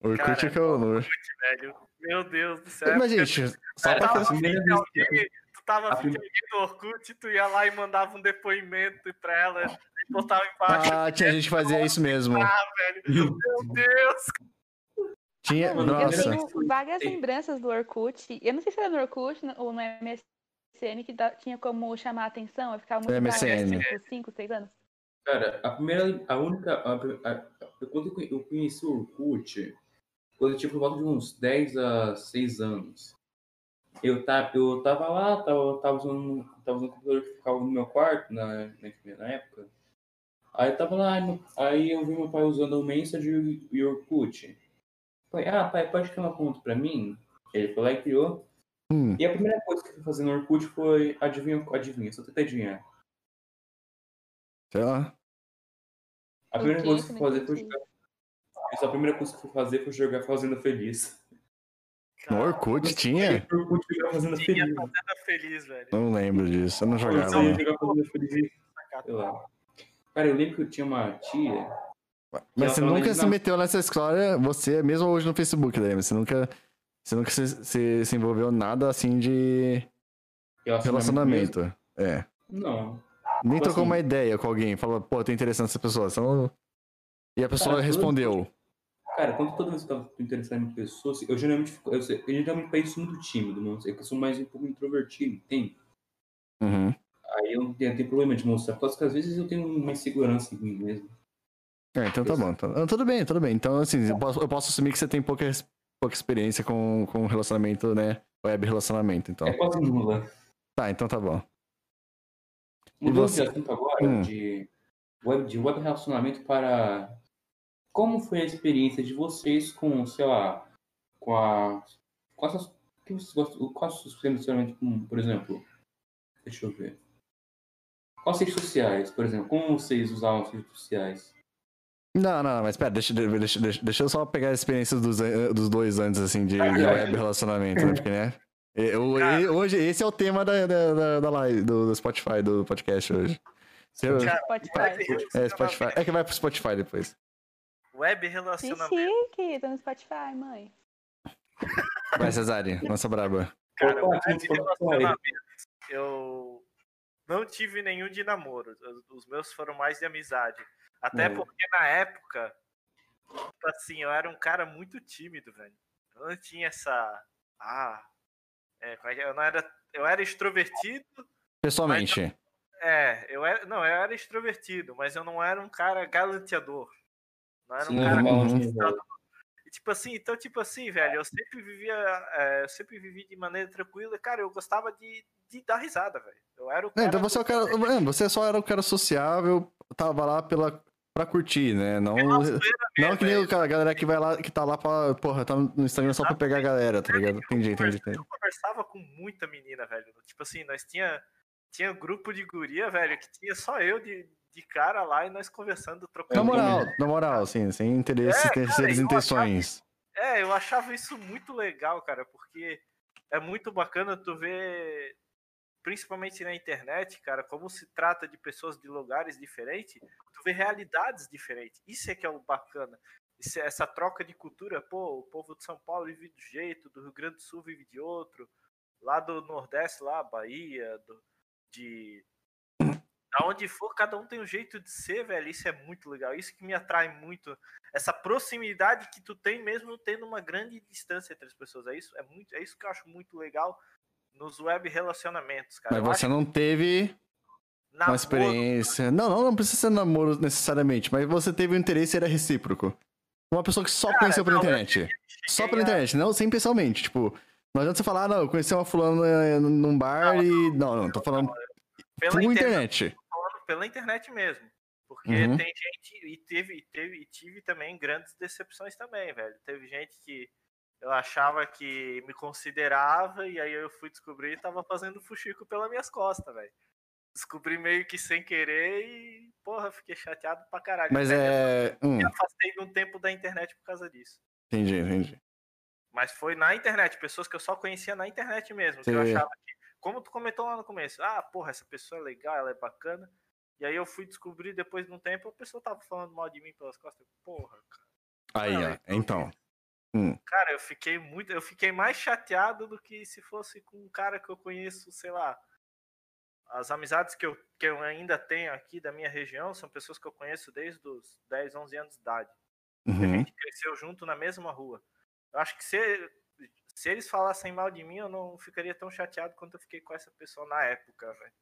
O Orkut Cara, é que eu. não- velho. Meu Deus do céu. Mas, gente, só pra fazer. que alguém, tu tava afim de alguém do Orkut, tu ia lá e mandava um depoimento pra ela e botava embaixo. Ah, tinha gente que fazia isso mesmo. Ah, velho. Meu Deus. Tinha. Mano, Eu Nossa. tenho vagas lembranças do Orkut. Eu não sei se era no Orkut no- ou no MSN que tinha como chamar a atenção. Eu ficava muito MSN. brava, tipo, 5, 6 anos. Cara, a primeira, a única. A, a, a- quando eu conhe- eu conheci o Orkut, quando eu tinha por volta de uns 10 a 6 anos. Eu, tá, eu tava lá, tava, tava, usando, tava usando um computador que ficava no meu quarto na, na, na época. Aí eu tava lá, no- aí eu vi meu pai usando o Messenger e o Orkut. Falei, ah, pai, pode criar uma conta pra mim? Ele foi lá e criou. Hum, E a primeira coisa que eu fui fazer no Orkut foi, adivinha, adivinha, só tenta adivinhar. sei lá. A primeira coisa que eu fui não fazer foi jogar. Isso, a primeira coisa que eu fui fazer foi jogar Fazenda Feliz. No Orkut tinha? Eu curti jogar Fazenda Feliz. fazenda feliz, velho. Não lembro disso, eu não Eu jogava. sabia jogar Fazenda Feliz. Sei lá. Cara, eu lembro que eu tinha uma tia. Mas você nunca tava se na- meteu nessa história, você, mesmo hoje no Facebook, lembra? Você nunca, você nunca se, se, se envolveu nada assim de Relacionamento. relacionamento. É. Não. Nem Tipo trocou assim- uma ideia com alguém, falou, pô, tô interessado nessa pessoa. Não- E a pessoa Cara, respondeu. Cara, quando toda vez que eu tô interessado em pessoas, eu geralmente. Eu, eu geralmente pareço muito tímido, mano. Eu sou mais um pouco introvertido, entende? Uhum. Aí eu não tenho, tenho problema de mostrar, porque às vezes eu tenho uma insegurança em mim mesmo. É, então tá bom. tá- ah, Tudo bem, tudo bem. Então, assim, eu posso, eu posso assumir que você tem pouca, pouca experiência com, com relacionamento, né? Web relacionamento, então. É quase nula. Tá, então tá bom. Mudando você? de assunto agora, Hum. de, web, de web relacionamento para. Como foi a experiência de vocês com, sei lá, com a. Com essas. o Que vocês gostam, quais os relacionamentos com, por exemplo. Deixa eu ver. Quais redes sociais, por exemplo? Como vocês usavam as redes sociais? Não, não, mas pera, deixa, deixa, deixa, deixa eu só pegar a experiência dos, dos dois antes, assim, de, de web relacionamento, né? Porque, né? Eu, Cara. hoje, esse é o tema da, da, da, da live, do, do Spotify, do podcast hoje. Eu- Cara, Spotify. é, Spotify. É que vai pro Spotify depois. Web Que relacionamento. chique, tô no Spotify, mãe. Vai, Cesare, nossa braba. Cara, web relacionamentos, eu não tive nenhum de namoro. Os- meus foram mais de amizade. Até Hum. porque na época, tipo assim, eu era um cara muito tímido, velho. Eu não tinha essa. Ah. É, é é? eu não era. Eu era extrovertido. Pessoalmente. É, eu era. Não, eu era extrovertido, mas eu não era um cara galanteador. Não era um Sim, cara Uhum. e, tipo assim, então, tipo assim, velho, eu sempre vivia, é, eu sempre vivi de maneira tranquila. Cara, eu gostava de, de dar risada, velho. Eu era o É, cara. então você é o cara. é, Você só era o cara sociável, tava lá pela, pra curtir, né? Não, não que nem o cara, a galera que vai lá, que tá lá pra. Porra, tá no Instagram só pra pegar a galera, tá ligado? Entendi, entendi, entendi. Eu conversava com muita menina, velho. Tipo assim, nós tinha, tinha grupo de guria, velho, que tinha só eu de, de cara lá e nós conversando, trocando. Na moral, na moral, assim, sem interesse, É, terceiras intenções. É, eu achava isso muito legal, cara, porque é muito bacana tu ver, principalmente na internet, cara, como se trata de pessoas de lugares diferentes, tu vê realidades diferentes. Isso é que é o bacana. Isso é- essa troca de cultura, pô, o povo de São Paulo vive de um jeito, do Rio Grande do Sul vive de outro, lá do Nordeste, lá, Bahia, do, de. Aonde for, cada um tem um jeito de ser, velho. Isso é muito legal. Isso que me atrai muito essa proximidade que tu tem mesmo tendo uma grande distância entre as pessoas. É isso, é muito, é isso que eu acho muito legal nos web relacionamentos, cara. Mas Eu você não teve que uma namoro, experiência. Não, não, não precisa ser namoro necessariamente, mas você teve um interesse e era recíproco. Uma pessoa que só Cara, conheceu pela não, internet. Só a- pela internet, não sem pessoalmente. Tipo, não adianta você falar, ah, não, eu conheci uma fulana eh, num bar Não, e. Não, não, tô falando pela por internet, internet. falando pela internet mesmo. Porque Uhum. tem gente, e teve, teve, e tive também grandes decepções também, velho. Teve gente que eu achava que me considerava, e aí eu fui descobrir e tava fazendo fuxico pelas minhas costas, velho. Descobri meio que sem querer e, porra, fiquei chateado pra caralho. Mas é. Hum, Me afastei de um tempo da internet por causa disso. entendi, entendi. Mas foi na internet, pessoas que eu só conhecia na internet mesmo. Que eu Sim. achava que, como tu comentou lá no começo, ah, porra, essa pessoa é legal, ela é bacana. E aí eu fui descobrir depois de um tempo, a pessoa tava falando mal de mim pelas costas. Porra, cara. Aí, Não, ó. Então. Hum, Cara, eu fiquei muito. Eu fiquei mais chateado do que se fosse com um cara que eu conheço, sei lá. As amizades que eu, que eu ainda tenho aqui da minha região são pessoas que eu conheço desde os 10, 11 anos de idade. A uhum. gente cresceu junto na mesma rua. Eu acho que se, se eles falassem mal de mim, eu não ficaria tão chateado quanto eu fiquei com essa pessoa na época, velho.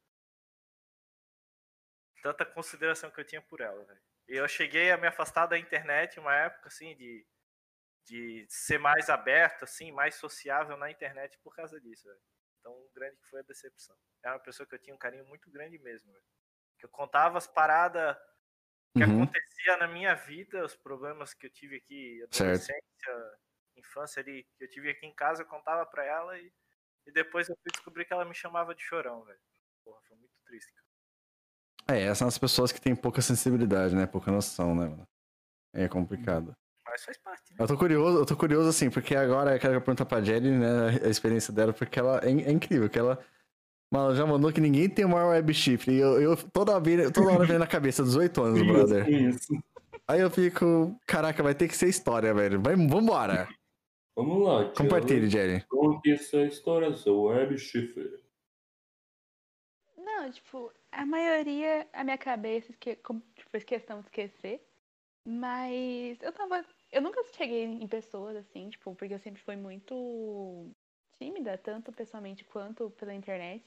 Tanta consideração que eu tinha por ela, velho. E eu cheguei a me afastar da internet uma época, assim, de, de ser mais aberto, assim, mais sociável na internet por causa disso, velho. Então, grande que foi a decepção. Era uma pessoa que eu tinha um carinho muito grande mesmo, velho. Que eu contava as paradas que Uhum. acontecia na minha vida, os problemas que eu tive aqui, Certo. adolescência, infância ali, que eu tive aqui em casa, eu contava pra ela e, e depois eu fui descobrir que ela me chamava de chorão, velho. Porra, foi muito triste. cara. É, essas são as pessoas que têm pouca sensibilidade, né? Pouca noção, né, mano? É complicado. Mas faz parte, né? Eu tô curioso, eu tô curioso assim, porque agora eu quero perguntar pra Jelly, né, a experiência dela, porque ela é, é incrível, que ela. Mano, já mandou que ninguém tem o maior web chifre. E eu, eu toda, vez, toda hora vem na cabeça, 18 anos, brother. Isso. Aí eu fico, caraca, vai ter que ser história, velho. Vai, vambora. Vamos lá, tio. Compartilhe, Jelly. Conte essa história, seu web chifre. Não, tipo, a maioria, a minha cabeça, que como tipo, questão de esquecer. Mas eu tava. Eu nunca cheguei em pessoas assim, tipo, porque eu sempre fui muito tímida, tanto pessoalmente quanto pela internet.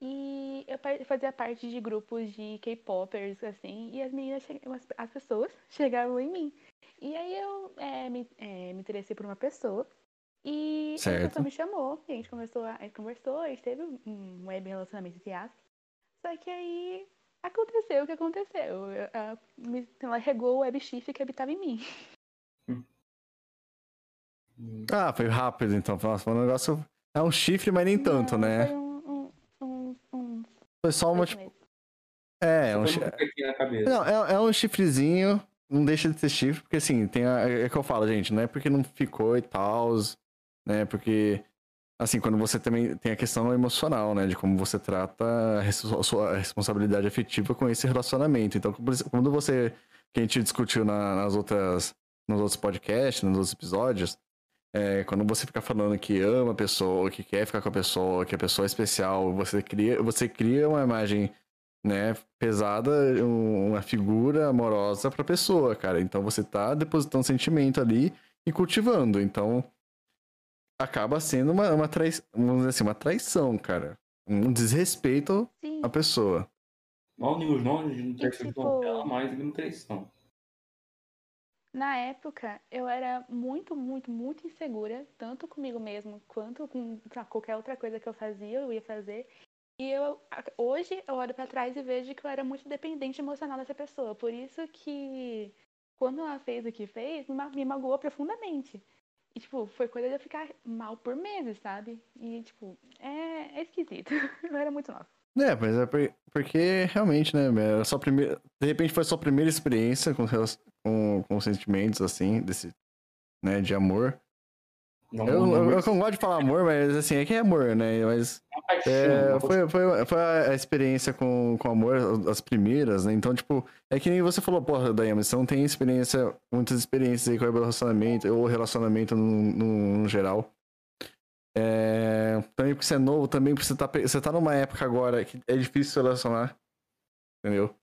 E eu fazia parte de grupos de K-popers, assim, e as meninas, as, as pessoas [laughs] chegavam em mim. E aí eu é, me, é, me interessei por uma pessoa. E Certo. pessoa me chamou, e a gente conversou, a gente conversou, a gente teve um web relacionamento entre aspas. Só que aí aconteceu o que aconteceu. Eu- ela regou o web chifre que habitava em mim. [laughs] Ah, foi rápido então. Nossa, foi um negócio. É um chifre, mas nem tanto, Não, né? Foi um, um, um, um Foi só uma, tipo. É, um Foi chi- pequeno na cabeça. Não, é, é um chifrezinho, não deixa de ser chifre, porque assim, tem a, é que eu falo, gente, não é porque não ficou e tal, né? Porque, assim, quando você também tem a questão emocional, né? De como você trata a sua responsabilidade afetiva com esse relacionamento. Então, quando você, que a gente discutiu na- nas outras, nos outros podcasts, nos outros episódios, é, quando você fica falando que ama a pessoa, que quer ficar com a pessoa, que a pessoa é especial, você cria, você cria uma imagem né, pesada, um- uma figura amorosa pra pessoa, cara. Então você tá depositando sentimento ali e cultivando. Então acaba sendo uma, uma traição, vamos dizer assim, uma traição, cara. Um desrespeito Sim, à pessoa. Mal nomes não E, traição tipo- dela mais do que uma traição. Na época eu era muito, muito, muito insegura, tanto comigo mesmo quanto com qualquer outra coisa que eu fazia, eu ia fazer. E eu hoje eu olho pra trás e vejo que eu era muito dependente emocional dessa pessoa. Por isso que quando ela fez o que fez, me magoou profundamente. E, tipo, foi coisa de eu ficar mal por meses, sabe? E, tipo, é, é esquisito. [laughs] Eu era muito nova. É, mas é por- porque realmente, né, era só primeira, de repente foi a sua primeira experiência com, com, com sentimentos assim, desse, né, de amor. Não, Eu, não, eu, não, eu não gosto de falar amor, mas assim, é que é amor, né? Mas É, uma foi, foi, foi a experiência com, com amor, as primeiras, né? Então, tipo, é que nem você falou, porra, Dayama, você não tem experiência, muitas experiências aí com relacionamento, ou relacionamento no, no, no geral. É, também porque você é novo, também porque você tá, você tá numa época agora que é difícil se relacionar, entendeu?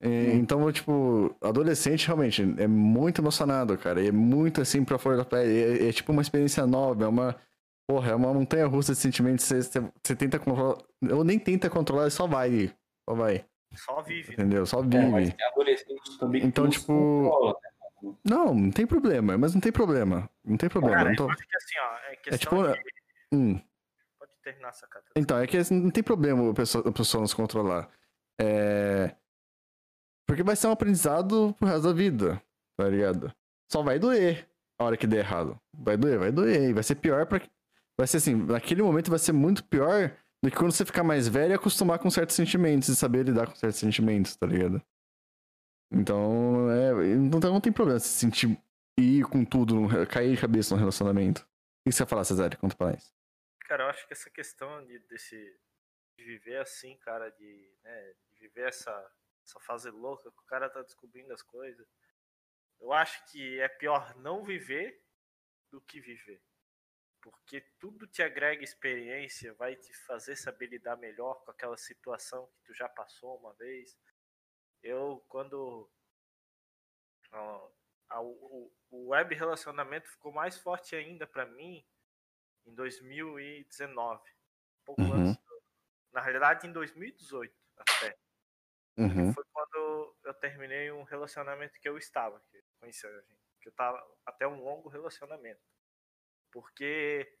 É, Então, tipo, adolescente realmente é muito emocionado, cara. E é muito assim pra fora da pele. É, é tipo uma experiência nova, é uma. Porra, é uma montanha russa de sentimentos. Você, você, você tenta controlar. Ou nem tenta controlar, só vai. Só vai. Só vive. né? Entendeu? Só É, mas vive. tem adolescente também que Então, não tipo, controla, né? Não, não tem problema. Mas não tem problema. Não tem problema. Cara, não tô... eu acho que assim, ó, é É tipo. de... Hum. Pode terminar essa carta. Então, é que não tem problema a pessoa, a pessoa não se controlar. É... Porque vai ser um aprendizado pro resto da vida, tá ligado? Só vai doer a hora que der errado. Vai doer, vai doer. E vai ser pior pra. Vai ser assim, naquele momento vai ser muito pior do que quando você ficar mais velho acostumar com certos sentimentos e saber lidar com certos sentimentos, tá ligado? Então, é, não, não tem problema se sentir ir com tudo, cair de cabeça no relacionamento. Que você vai falar, Cesário? Conta pra nós. Cara, eu acho que essa questão de, desse, de viver assim, cara, de, né, de viver essa, essa fase louca que o cara tá descobrindo as coisas, eu acho que é pior não viver do que viver. Porque tudo te agrega experiência, vai te fazer saber lidar melhor com aquela situação que tu já passou uma vez. Eu, quando o, o web relacionamento ficou mais forte ainda para mim em 2019. Pouco Uhum. antes. Na realidade, em 2018 até. Uhum. Foi quando eu terminei um relacionamento que eu estava, que eu conheci a gente, que eu tava até um longo relacionamento. Porque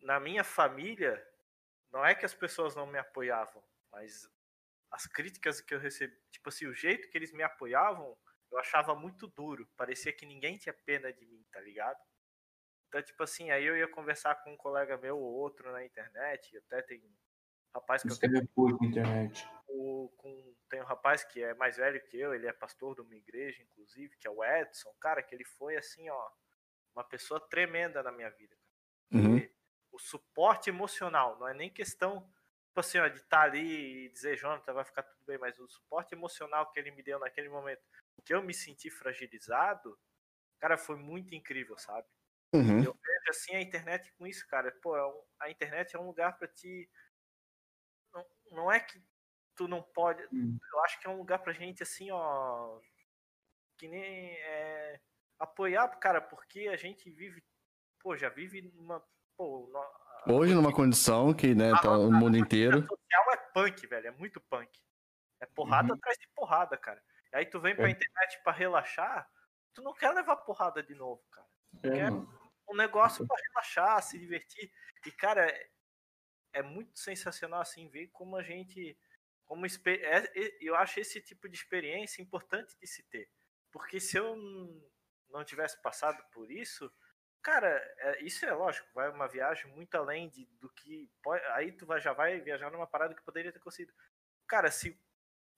na minha família, não é que as pessoas não me apoiavam, mas as críticas que eu recebi, tipo assim, o jeito que eles me apoiavam, eu achava muito duro. Parecia que ninguém tinha pena de mim, tá ligado? Então, tipo assim, aí eu ia conversar com um colega meu ou outro na internet, até tem um rapaz que eu Isso meu puto na internet. o- com, tem um rapaz que é mais velho que eu, ele é pastor de uma igreja, inclusive, que é o Edson, cara, que ele foi assim, ó, uma pessoa tremenda na minha vida. Uhum. O suporte emocional, não é nem questão, tipo assim, ó, de estar ali e dizer, Jonathan, vai ficar tudo bem, mas o suporte emocional que ele me deu naquele momento, que eu me senti fragilizado, cara, foi muito incrível, sabe? Uhum. Eu vejo assim a internet com isso, cara. Pô, é a internet é um lugar pra te. Não, não é que tu não pode. Hum. Eu acho que é um lugar pra gente assim, ó. Que nem é, apoiar, cara, porque a gente vive. Pô, já vive numa. Pô, no- Hoje, numa condição que, né, tá o mundo inteiro. social é punk, velho. É muito punk. É porrada Uhum. atrás de porrada, cara. Aí tu vem pra É. internet pra relaxar, tu não quer levar porrada de novo, cara É, É. mano. um negócio para relaxar, se divertir. E, cara, é, é muito sensacional, assim, ver como a gente. Como é- eu acho esse tipo de experiência importante de se ter. Porque se eu não tivesse passado por isso, cara, é- isso é lógico, vai uma viagem muito além de, do que. Pode, aí tu vai, já vai viajar numa parada que poderia ter conseguido. Cara, se,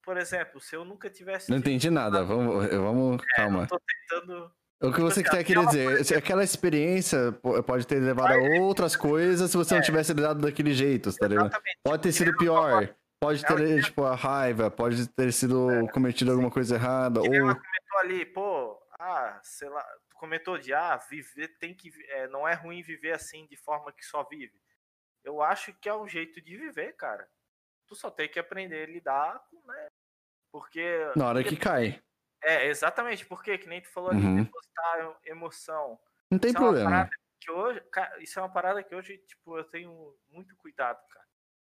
por exemplo, se eu nunca tivesse. Não entendi nada. Vamos, vamos calma. Eu tô tentando. O que você tá querendo dizer, se aquela experiência po- pode ter levado a outras coisas se você não tivesse lidado daquele jeito, tá ligado? Pode ter sido pior. Pode ter, tipo, a raiva, pode ter sido cometido alguma coisa errada, nem ela ou... comentou ali, pô, ah, sei lá, tu comentou de ah, viver tem que é, não é ruim viver assim de forma que só vive. Eu acho que é um jeito de viver, cara. Tu só tem que aprender a lidar com, né? Porque Na hora que cai. é exatamente porque que nem tu falou ali, Uhum. depositar emoção. Não tem Isso é problema. parada que hoje, cara, isso é uma parada que hoje, tipo, eu tenho muito cuidado, cara.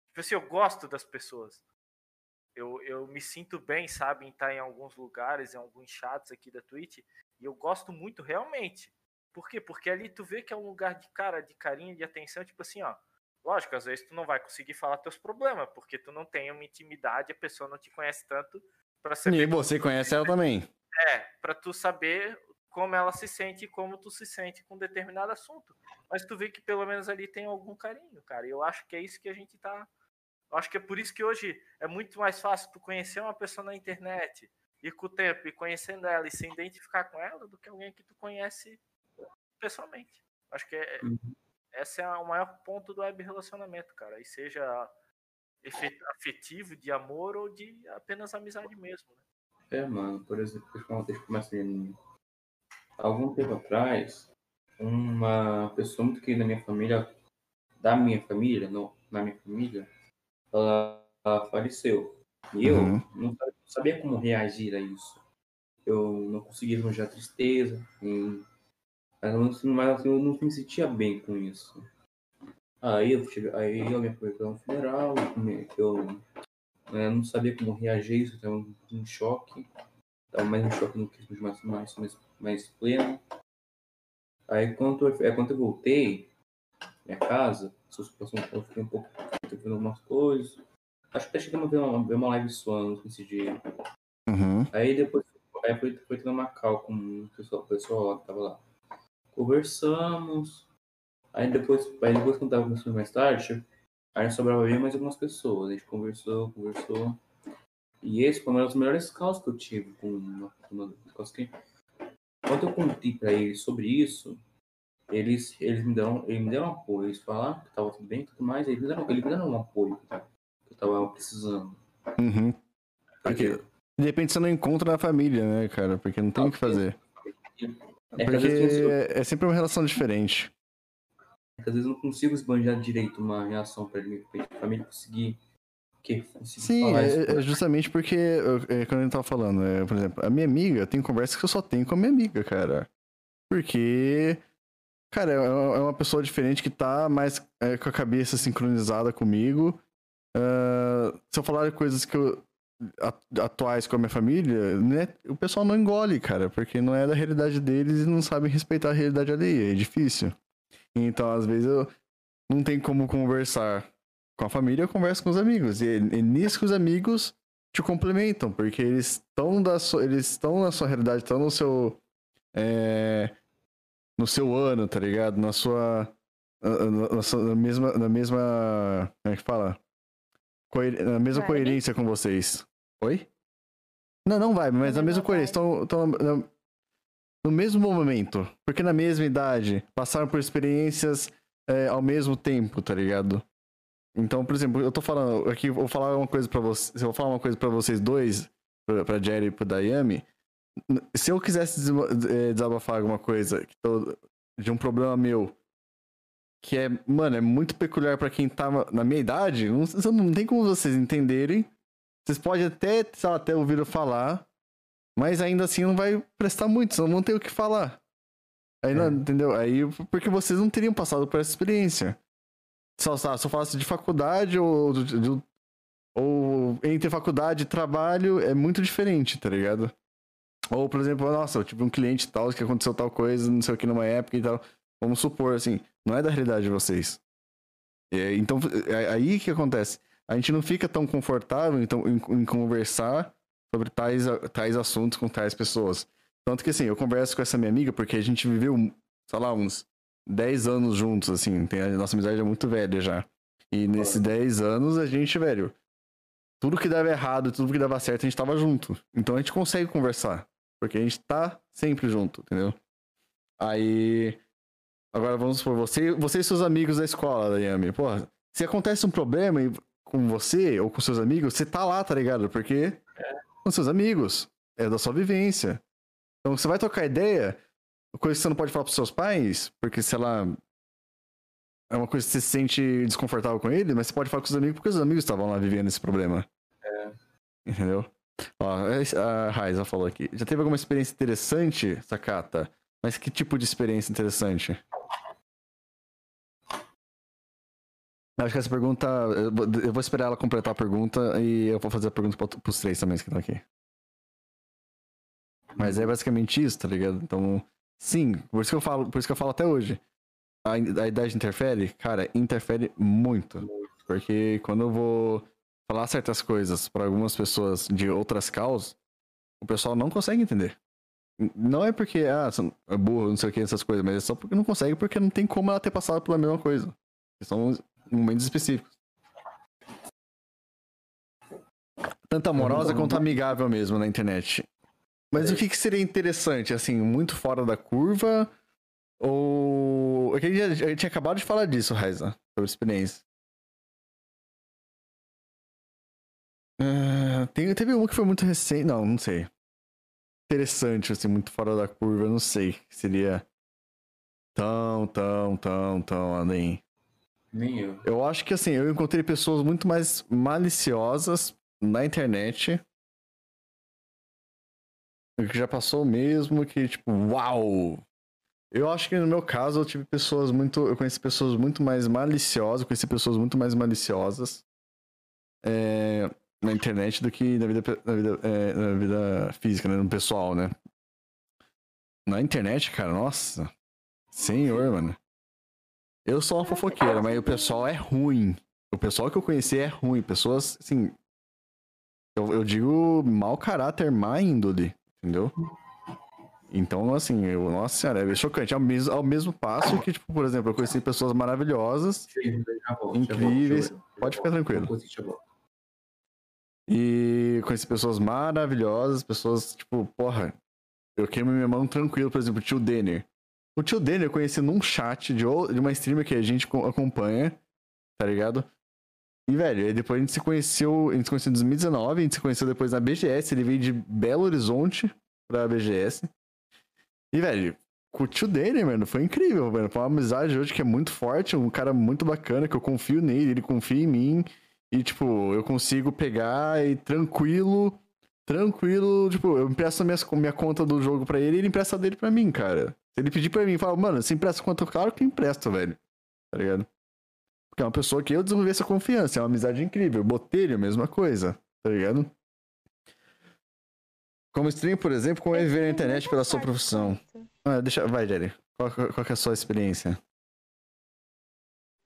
Tipo assim, eu gosto das pessoas. Eu, eu me sinto bem, sabe, em estar em alguns lugares, em alguns chats aqui da Twitch, e eu gosto muito realmente. Por quê? Porque ali tu vê que é um lugar de cara, de carinho, de atenção, tipo assim, ó. Lógico, às vezes tu não vai conseguir falar teus problemas, porque tu não tem uma intimidade, a pessoa não te conhece tanto pra saber E você conhece ela também. é, pra tu saber como ela se sente e como tu se sente com determinado assunto. Mas tu vê que pelo menos ali tem algum carinho, cara. E eu acho que é isso que a gente tá. Eu acho que é por isso que hoje é muito mais fácil tu conhecer uma pessoa na internet e com o tempo e conhecendo ela e se identificar com ela do que alguém que tu conhece pessoalmente. Acho que é, Uhum. Esse é o maior ponto do web relacionamento, cara. E seja afetivo, de amor ou de apenas amizade mesmo, né? É, mano, por exemplo, deixa eu começar ali. Algum tempo atrás, uma pessoa muito querida da minha família, da minha família, não, na minha família, ela, ela faleceu. E eu Uhum. não sa- não sabia como reagir a isso. Eu não conseguia arranjar tristeza, em- mas eu assim, eu não me sentia bem com isso. Aí eu, cheguei, aí eu me aproveitei um funeral, eu né, não sabia como reagir isso, estava um, choque. Estava mais um choque no que mais, mais, mais, mais pleno. Aí quando eu, é, quando eu voltei minha casa, eu fiquei um pouco fazendo algumas coisas. Acho que até chegamos a ver uma, ver uma live sua nesse dia. Uhum. Aí depois aí foi, foi ter uma cal com o pessoal, o pessoal lá que tava lá. Conversamos. Aí depois, aí depois quando tava conversando mais tarde, Aí sobrava bem mais algumas pessoas. A gente conversou, conversou. E esse foi uma das melhores causas que eu tive com uma, uma que... Quando eu contei pra eles sobre isso, eles, eles me deram, eles me deram apoio. Eles falaram que tava tudo bem e tudo mais. Eles me deram, eles me deram um apoio que eu tava precisando. Uhum. Porque, de repente você não encontra na família, né, cara? Porque não tem o que fazer. É Porque é sempre uma relação diferente. Às vezes eu não consigo esbanjar direito uma reação pra ele, pra família conseguir que Sim, é, é, justamente porque, é, quando a gente tava falando, é, por exemplo, a minha amiga tem conversas que eu só tenho com a minha amiga, cara. Porque, cara, é, é uma pessoa diferente que tá mais é, com a cabeça sincronizada comigo. Uh, se eu falar coisas que eu, atuais com a minha família, né, o pessoal não engole, cara, porque não é da realidade deles e não sabem respeitar a realidade alheia, é difícil. Então, às vezes, eu não tem como conversar com a família, eu converso com os amigos. E, e nisso que os amigos te complementam, porque eles estão da so, eles estão na sua realidade, estão no seu é, no seu ano, tá ligado? Na sua na, na, na mesma na mesma como é que fala? Coer, na mesma vai. coerência com vocês. Oi? Não, não vai, mas na mesma coerência. Estão, estão no mesmo momento. Porque na mesma idade. Passaram por experiências é, ao mesmo tempo, tá ligado? Então, por exemplo, eu tô falando aqui, vou falar uma coisa para vocês, eu vou falar uma coisa para vocês dois, para Jerry e pro Dayami. Se eu quisesse é, desabafar alguma coisa de um problema meu, que é, mano, é muito peculiar para quem tá na minha idade, não, não tem como vocês entenderem. Vocês podem até, sei lá, até ouvir eu falar, mas ainda assim não vai prestar muito, senão não tem o que falar. Aí, não, é. entendeu? Aí, porque vocês não teriam passado por essa experiência. Só, se eu falasse de faculdade ou, de, ou entre faculdade e trabalho, é muito diferente, tá ligado? Ou, por exemplo, nossa, eu tive um cliente tal que aconteceu tal coisa, não sei o que, numa época e tal. Vamos supor, assim, não é da realidade de vocês. É, então, é aí que acontece. A gente não fica tão confortável então, em, em conversar sobre tais, tais assuntos com tais pessoas. Tanto que, assim, eu converso com essa minha amiga porque a gente viveu, sei lá, uns 10 anos juntos, assim. Tem, a nossa amizade é muito velha já. E nesses 10 anos a gente, velho, tudo que dava errado, tudo que dava certo, a gente tava junto. Então a gente consegue conversar. Porque a gente tá sempre junto, entendeu? Aí. Agora vamos supor, você, você e seus amigos da escola, Yami. Porra, se acontece um problema com você ou com seus amigos, você tá lá, tá ligado? Porque é. com seus amigos. É da sua vivência. Então você vai trocar ideia, coisa que você não pode falar pros seus pais, porque, sei lá, é uma coisa que você se sente desconfortável com ele, mas você pode falar com os amigos porque os amigos estavam lá vivendo esse problema. É. Entendeu? Ó, é a Raiza falou aqui. Já teve alguma experiência interessante, Sakata? Mas que tipo de experiência interessante? Acho que essa pergunta. Eu vou esperar ela completar a pergunta e eu vou fazer a pergunta pros três também que estão aqui. Mas é basicamente isso, tá ligado? Então, Sim, por isso que eu falo, por isso que eu falo até hoje. A, a idade interfere? Cara, interfere muito. Porque quando eu vou falar certas coisas para algumas pessoas de outras causas, o pessoal não consegue entender. Não é porque, ah, é burro, não sei o que, essas coisas, mas é só porque não consegue, porque não tem como ela ter passado pela mesma coisa. São momentos específicos. Tanto amorosa quanto amigável mesmo na internet. Mas o que, que seria interessante, assim, muito fora da curva? Ou. É a gente, a gente tinha acabado de falar disso, Raiza, sobre experiência. Uh, tem, teve uma que foi muito recente. Não, não sei. Interessante, assim, muito fora da curva, não sei. Seria tão, tão, tão, tão além. Nem eu. Eu acho que assim, eu encontrei pessoas muito mais maliciosas na internet que já passou mesmo, que tipo, uau! Eu acho que no meu caso eu tive pessoas muito. Eu conheci pessoas muito mais maliciosas, conheci pessoas muito mais maliciosas é, na internet do que na vida, na vida, é, na vida física, né? No pessoal, né? Na internet, cara, nossa. Senhor, mano. Eu sou uma fofoqueira, mas o pessoal é ruim. O pessoal que eu conheci é ruim. Pessoas, assim. Eu, eu digo mau caráter, má índole entendeu? Então, assim, eu, nossa senhora, é chocante. Ao mesmo, ao mesmo passo que, tipo, por exemplo, eu conheci pessoas maravilhosas, volto, incríveis. já volto, já Pode ficar tranquilo. E conheci pessoas maravilhosas, pessoas, tipo, porra, eu queimo minha mão tranquilo, por exemplo, o tio Denner. O tio Denner eu conheci num chat de, uma streamer que a gente co- acompanha, tá ligado? E, velho, depois a gente se conheceu, a gente se conheceu em 2019, a gente se conheceu depois na BGS, ele veio de Belo Horizonte pra BGS. E, velho, com o tio Denner, mano, foi incrível, mano. Foi uma amizade hoje que é muito forte, um cara muito bacana, que eu confio nele, ele confia em mim. E, tipo, eu consigo pegar e tranquilo, tranquilo, tipo, eu empresto minhas, minha conta do jogo pra ele e ele empresta dele pra mim, cara. Se ele pedir pra mim, fala, mano, você empresta quanto? Claro que eu empresto, velho. Tá ligado? Porque é uma pessoa que eu desenvolvi essa confiança, é uma amizade incrível. Botelho, mesma coisa, tá ligado? Como stream, por exemplo, como é viver na internet pela sua profissão? Ah, deixa, vai, Jerry. Qual, qual é a sua experiência?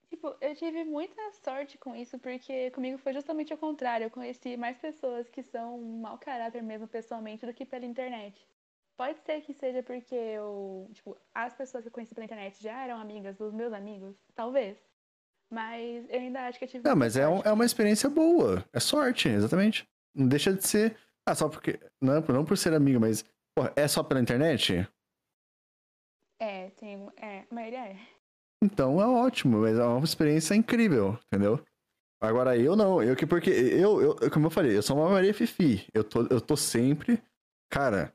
Tipo, eu tive muita sorte com isso, porque comigo foi justamente o contrário. Eu conheci mais pessoas que são mau caráter mesmo pessoalmente do que pela internet. Pode ser que seja porque eu, tipo, as pessoas que eu conheci pela internet já eram amigas dos meus amigos, talvez. Mas eu ainda acho que eu tive Não, mas é, um- é uma experiência boa. É sorte, exatamente. Não deixa de ser. Ah, só porque. Não, não por ser amigo, mas. Porra, é só pela internet? É, tem, é, a maioria é. Então é ótimo, mas é uma experiência incrível, entendeu? Agora eu não, eu que porque eu, eu como eu falei, eu sou uma Maria Fifi. Eu tô, eu tô sempre, cara,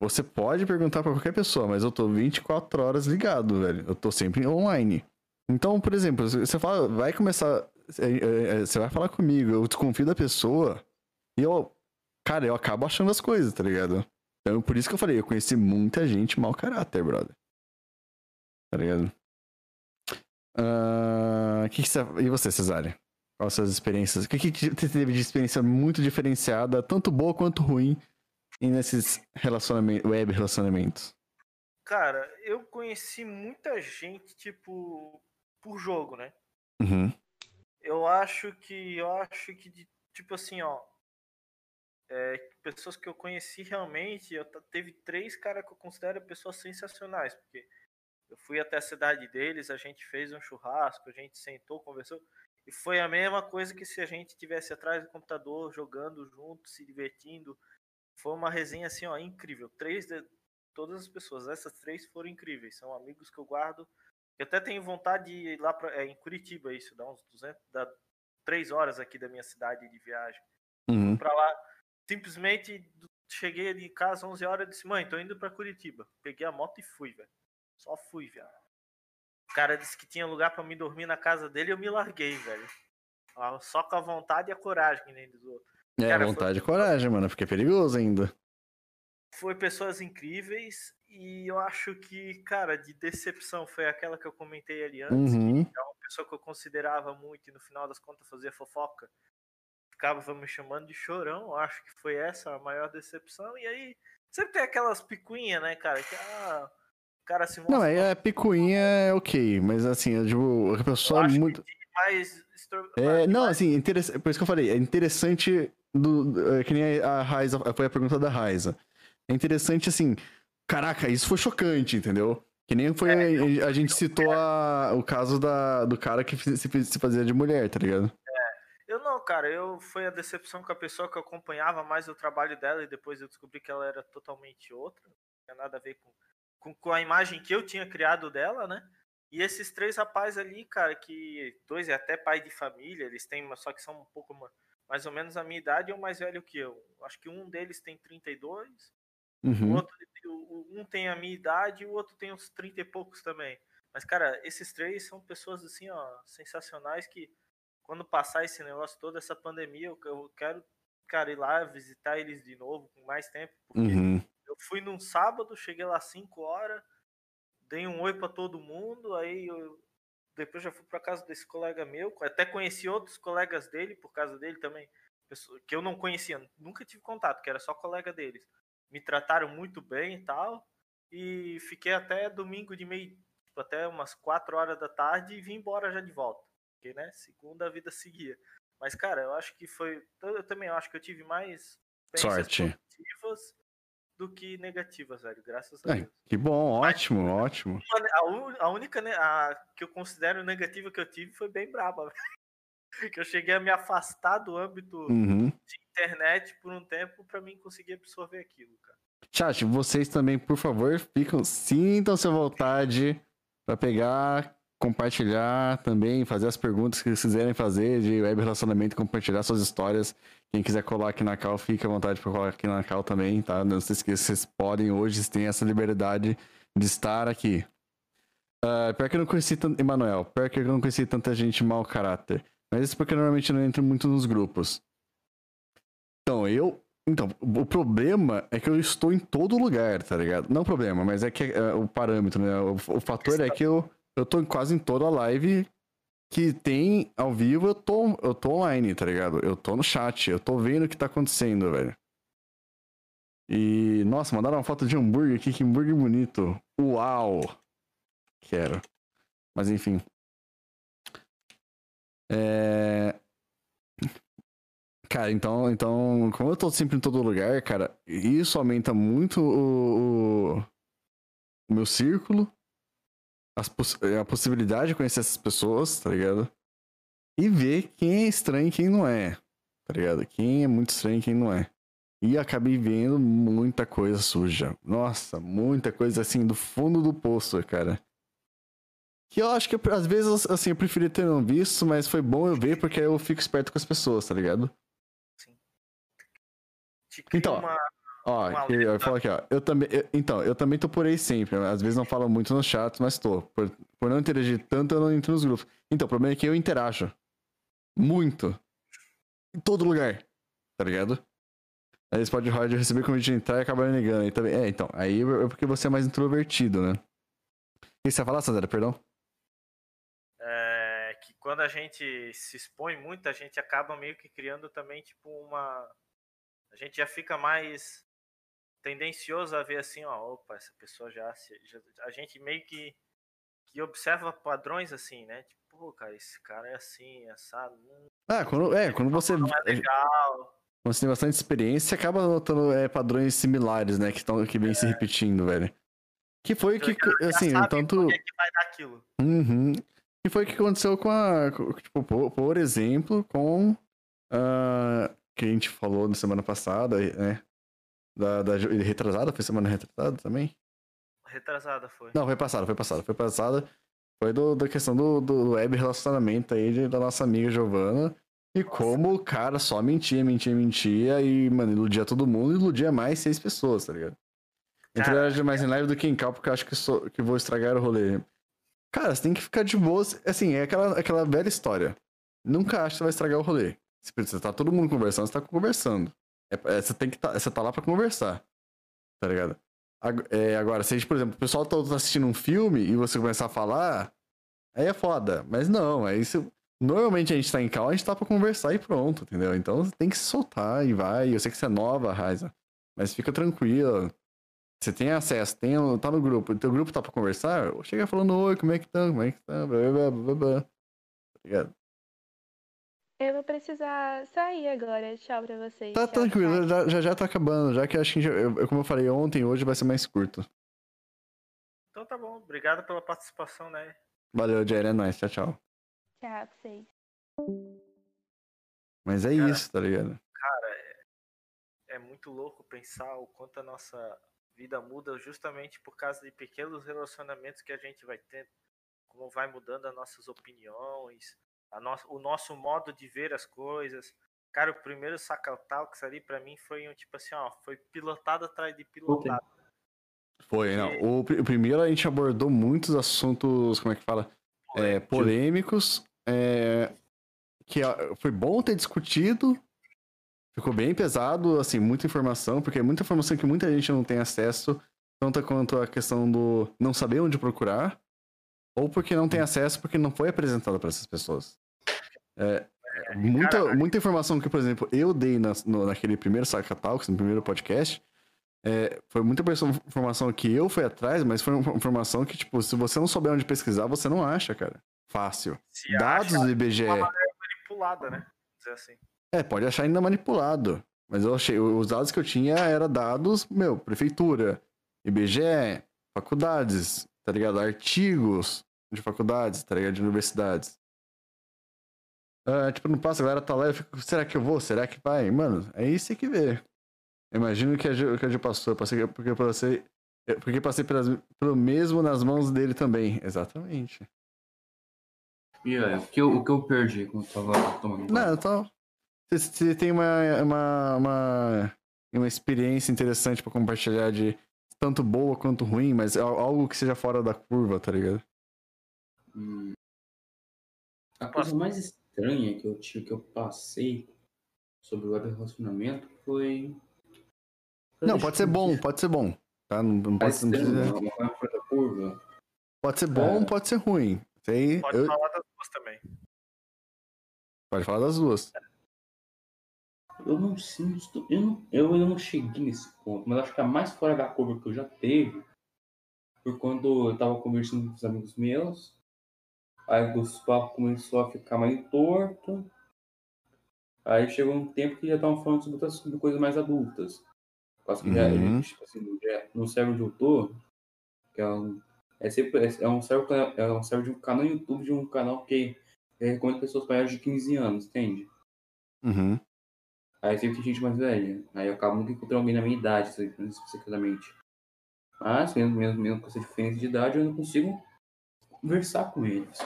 você pode perguntar pra qualquer pessoa, mas eu tô 24 horas ligado, velho. Eu tô sempre online. Então, por exemplo, você fala, vai começar, é, é, é, você vai falar comigo, eu desconfio da pessoa e eu, cara, eu acabo achando as coisas, tá ligado? Então, por isso que eu falei, eu conheci muita gente mau caráter, brother. Tá ligado? Ah, que que. E você, Cesária? Quais suas experiências? O que, que você teve de experiência muito diferenciada, tanto boa quanto ruim, e nesses relacionamentos, web relacionamentos? Cara, eu conheci muita gente, tipo, por jogo, né? Uhum. Eu acho que, eu acho que, tipo assim, ó, é, pessoas que eu conheci realmente, eu teve três caras que eu considero pessoas sensacionais, porque eu fui até a cidade deles, a gente fez um churrasco, a gente sentou, conversou, e foi a mesma coisa que se a gente tivesse atrás do computador, jogando junto, se divertindo. Foi uma resenha assim, ó, incrível. Três de todas as pessoas, essas três foram incríveis, são amigos que eu guardo. Eu até tenho vontade de ir lá pra, é, em Curitiba, isso, dá uns 200, dá três horas aqui da minha cidade de viagem Uhum. pra lá. Simplesmente cheguei de casa 11 horas e disse: Mãe, tô indo pra Curitiba. Peguei a moto e fui, velho. Só fui, velho. O cara disse que tinha lugar pra me dormir na casa dele e eu me larguei, velho. Só com a vontade e a coragem, que nem dos outros. É, Cara, foi- vontade e coragem, mano, porque é perigoso ainda. Foi pessoas incríveis e eu acho que, cara, de decepção foi aquela que eu comentei ali antes. Uhum. que é uma pessoa que eu considerava muito e no final das contas fazia fofoca. Ficava me chamando de chorão, eu acho que foi essa a maior decepção. E aí, sempre tem aquelas picuinhas, né, cara? Que ah, o cara se mostra Não, aí a picuinha é ok, mas assim, eu digo, a pessoa Eu acho que muito. mais. estro- É, mais- não, assim, por isso que eu falei, é interessante do, é que nem a Raiza, foi a pergunta da Raiza. É interessante, assim, caraca, isso foi chocante, entendeu? Que nem foi, É, a, a gente citou a, o caso da, do cara que se, se fazia de mulher, tá ligado? Eu não, cara, eu foi a decepção com a pessoa que eu acompanhava mais o trabalho dela e depois eu descobri que ela era totalmente outra. Não tinha nada a ver com, com, com a imagem que eu tinha criado dela, né? E esses três rapazes ali, cara, que dois é até pai de família, eles têm, só que são um pouco mais ou menos a minha idade ou mais velho que eu. Acho que um deles tem 32, o Uhum. outro, o- o- um tem a minha idade e o outro tem uns 30 e poucos também. Mas, cara, esses três são pessoas, assim, ó, sensacionais que quando passar esse negócio todo, essa pandemia, eu, eu quero, cara, ir lá visitar eles de novo com mais tempo. Porque Uhum. eu fui num sábado, cheguei lá às 5 horas, dei um oi pra todo mundo, aí eu depois já fui pra casa desse colega meu, até conheci outros colegas dele, por causa dele também, que eu não conhecia, nunca tive contato, que era só colega deles. Me trataram muito bem e tal, e fiquei até domingo de meio, tipo, até umas 4 horas da tarde e vim embora já de volta. Porque, né, segunda a vida seguia. Mas, cara, eu acho que foi. Eu também acho que eu tive mais Sorte. positivas do que negativas, velho. Graças a É, Deus. que bom, ótimo, ótimo. Uma- A, a única ne- a, que eu considero negativa que eu tive foi bem braba. velho. [laughs] Que eu cheguei a me afastar do âmbito Uhum. de internet por um tempo pra mim conseguir absorver aquilo, cara. Chat, vocês também, por favor, ficam, sintam-se à vontade para pegar, compartilhar também, fazer as perguntas que vocês quiserem fazer de web relacionamento, compartilhar suas histórias. Quem quiser colar aqui na Cal, fica à vontade para colar aqui na Cal também, tá? Não se esqueça, vocês podem hoje, vocês têm essa liberdade de estar aqui. Ah, pior que eu não conheci tanto. Emanuel, pior que eu não conheci tanta gente mau caráter. Mas isso porque eu normalmente não entro muito nos grupos. Então, eu. Então, o problema é que eu estou em todo lugar, tá ligado? Não o problema, mas é que é, o parâmetro, né? O, o fator é que eu, eu tô quase em toda a live que tem ao vivo, eu tô, eu tô online, tá ligado? Eu tô no chat, eu tô vendo o que tá acontecendo, velho. E, nossa, mandaram uma foto de hambúrguer aqui, que hambúrguer bonito. Uau! Quero. Mas enfim. É... Cara, então, então, como eu tô sempre em todo lugar, cara, isso aumenta muito o, o, o meu círculo, poss- a possibilidade de conhecer essas pessoas, tá ligado? E ver quem é estranho e quem não é, tá ligado? Quem é muito estranho e quem não é. E acabei vendo muita coisa suja. Nossa, muita coisa assim, do fundo do poço, cara. Que eu acho que às vezes, assim, eu preferia ter não visto, mas foi bom eu ver porque eu fico esperto com as pessoas, tá ligado? Te cria Então, uma, Ó, que, eu falo aqui, ó. Eu também, eu- então, eu também tô por aí sempre. Às vezes não falo muito nos chats, mas tô. Por, por não interagir tanto, eu não entro nos grupos. Então, o problema é que eu interajo. Muito. Em todo lugar. Tá ligado? Aí eles podem rolar de receber convite de entrar e acabar negando. Aí também, é, então. Aí é porque você é mais introvertido, né? O que você ia falar, Sandra? Perdão? é, que quando a gente se expõe muito, a gente acaba meio que criando também, tipo, uma. A gente já fica mais tendencioso a ver assim, ó, opa, essa pessoa já. já- a gente meio que, que observa padrões assim, né? Tipo, pô, cara, esse cara é assim, assado. hum, Ah, quando, é, quando você. não é legal. Quando você tem bastante experiência, você acaba notando é, padrões similares, né? Que, tão, que vem se repetindo, velho. Que foi que, Já assim, sabe tanto. por que que vai dar aquilo. Uhum. E foi o que aconteceu com a. Tipo, por, por exemplo, com. ah, que a gente falou na semana passada, né? Da, da retrasada? Foi semana retrasada também? Retrasada foi. Não, foi passada, foi passada. Foi passada. Foi do, da questão do, do web relacionamento aí de- da nossa amiga Giovana. E como o cara só mentia, mentia, mentia e, mano, iludia todo mundo e iludia mais seis pessoas, tá ligado? Interajo mais em live do que em cal, porque eu acho que, sou, que vou estragar o rolê. Cara, você tem que ficar de boa. Assim, é aquela, aquela velha história. Nunca acha que você vai estragar o rolê. Se você tá todo mundo conversando, você tá conversando. É, é, você tem que tá, você tá lá pra conversar. Tá ligado? É, agora, se, por exemplo, o pessoal tá assistindo um filme e você começar a falar, aí é foda. Mas não, aí se, normalmente a gente tá em cal, a gente tá pra conversar e pronto, entendeu? Então você tem que se soltar e vai. Eu sei que você é nova, Raiza, mas fica tranquila. Você tem acesso, tem, tá no grupo, o teu grupo tá pra conversar, chega falando, oi, como é que tá, como é que tá, blá, blá, blá, blá. Tá ligado? Eu vou precisar sair agora. Tchau pra vocês. Tá Tchau, tranquilo, tchau. já, já já tá acabando, já que eu acho que, já- eu- como eu falei ontem, hoje vai ser mais curto. Então tá bom. Obrigado pela participação, né? Valeu, Jerry, é nóis, tchau, tchau. Tchau pra vocês. Mas é Cara, isso, tá ligado? Cara, é, é muito louco pensar o quanto a nossa vida muda justamente por causa de pequenos relacionamentos que a gente vai tendo. Como vai mudando as nossas opiniões, a nossa, o nosso modo de ver as coisas. Cara, o primeiro Sacatalks ali pra mim foi um tipo assim, ó, foi pilotado atrás de pilotado. Foi, não. O, o primeiro a gente abordou muitos assuntos, como é que fala? É, polêmicos. é, que foi bom ter discutido. Ficou bem pesado, assim, muita informação, porque é muita informação que muita gente não tem acesso, tanto quanto a questão do não saber onde procurar, ou porque não tem acesso porque não foi apresentado para essas pessoas. É, é, muita, muita informação que, por exemplo, eu dei na, no- naquele primeiro Saca Talks, no primeiro podcast, é, foi muita informação que eu fui atrás, mas foi uma informação que, tipo, se você não souber onde pesquisar, você não acha, cara. Fácil. Se Dados acha do IBGE. uma manipulada, né? Dizer assim. É, pode achar ainda manipulado. Mas eu achei, os dados que eu tinha eram dados, meu, prefeitura, IBGE, faculdades, tá ligado? Artigos de faculdades, tá ligado? De universidades. Ah, tipo, não passa, a galera tá lá, eu fico, será que eu vou? Será que vai? Mano, é isso que vê. Imagino que a Ju, que a Ju passou, passei, porque eu passei, porque passei pelas, pelo mesmo nas mãos dele também. Exatamente. E aí, o que eu, o que eu perdi quando tava tomando Não, então. Você, você tem uma, uma, uma, uma experiência interessante pra compartilhar de tanto boa quanto ruim, mas é algo que seja fora da curva, tá ligado? Hum. A coisa mais estranha que eu tive, que eu passei sobre o web relacionamento foi. Não, pode ser bom, pode ser bom. Tá? Não, não pode, não precisa... fora da curva. pode ser bom, É. pode ser ruim. Aí, Pode eu- falar das duas também. Pode falar das duas. Eu não sinto. Eu, não, eu ainda não cheguei nesse ponto, mas acho que a mais fora da curva que eu já teve foi quando eu tava conversando com os amigos meus. Aí papos começou a ficar mais torto. Aí chegou um tempo que já estavam falando sobre outras sobre coisas mais adultas. Quase que já, Uhum. tipo assim, já- no server onde eu tô, que é um, é sempre, é é um server, é um server de um canal no YouTube de um canal que recomenda pessoas maiores de 15 anos, entende? Uhum. Aí sempre tem gente mais velha. Aí eu acabo nunca encontrando alguém na minha idade, especificamente. Mas, mesmo, mesmo, mesmo com essa diferença de idade, eu não consigo conversar com eles.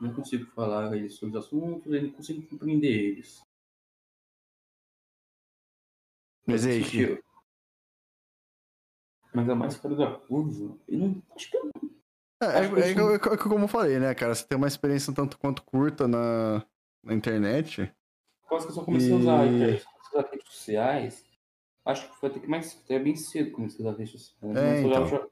Não consigo falar eles sobre os assuntos, eu não consigo compreender eles. Mas Nesse sentido. Mas a mais fora da curva, eu não. Acho que eu É, é, é, isso- é co- como eu falei, né, cara? Você tem uma experiência tanto quanto curta na, na internet. quase que eu só comecei a usar, a E- a usar redes sociais. Acho que foi até que mais até bem cedo comecei a usar redes sociais. É, Eu só, então.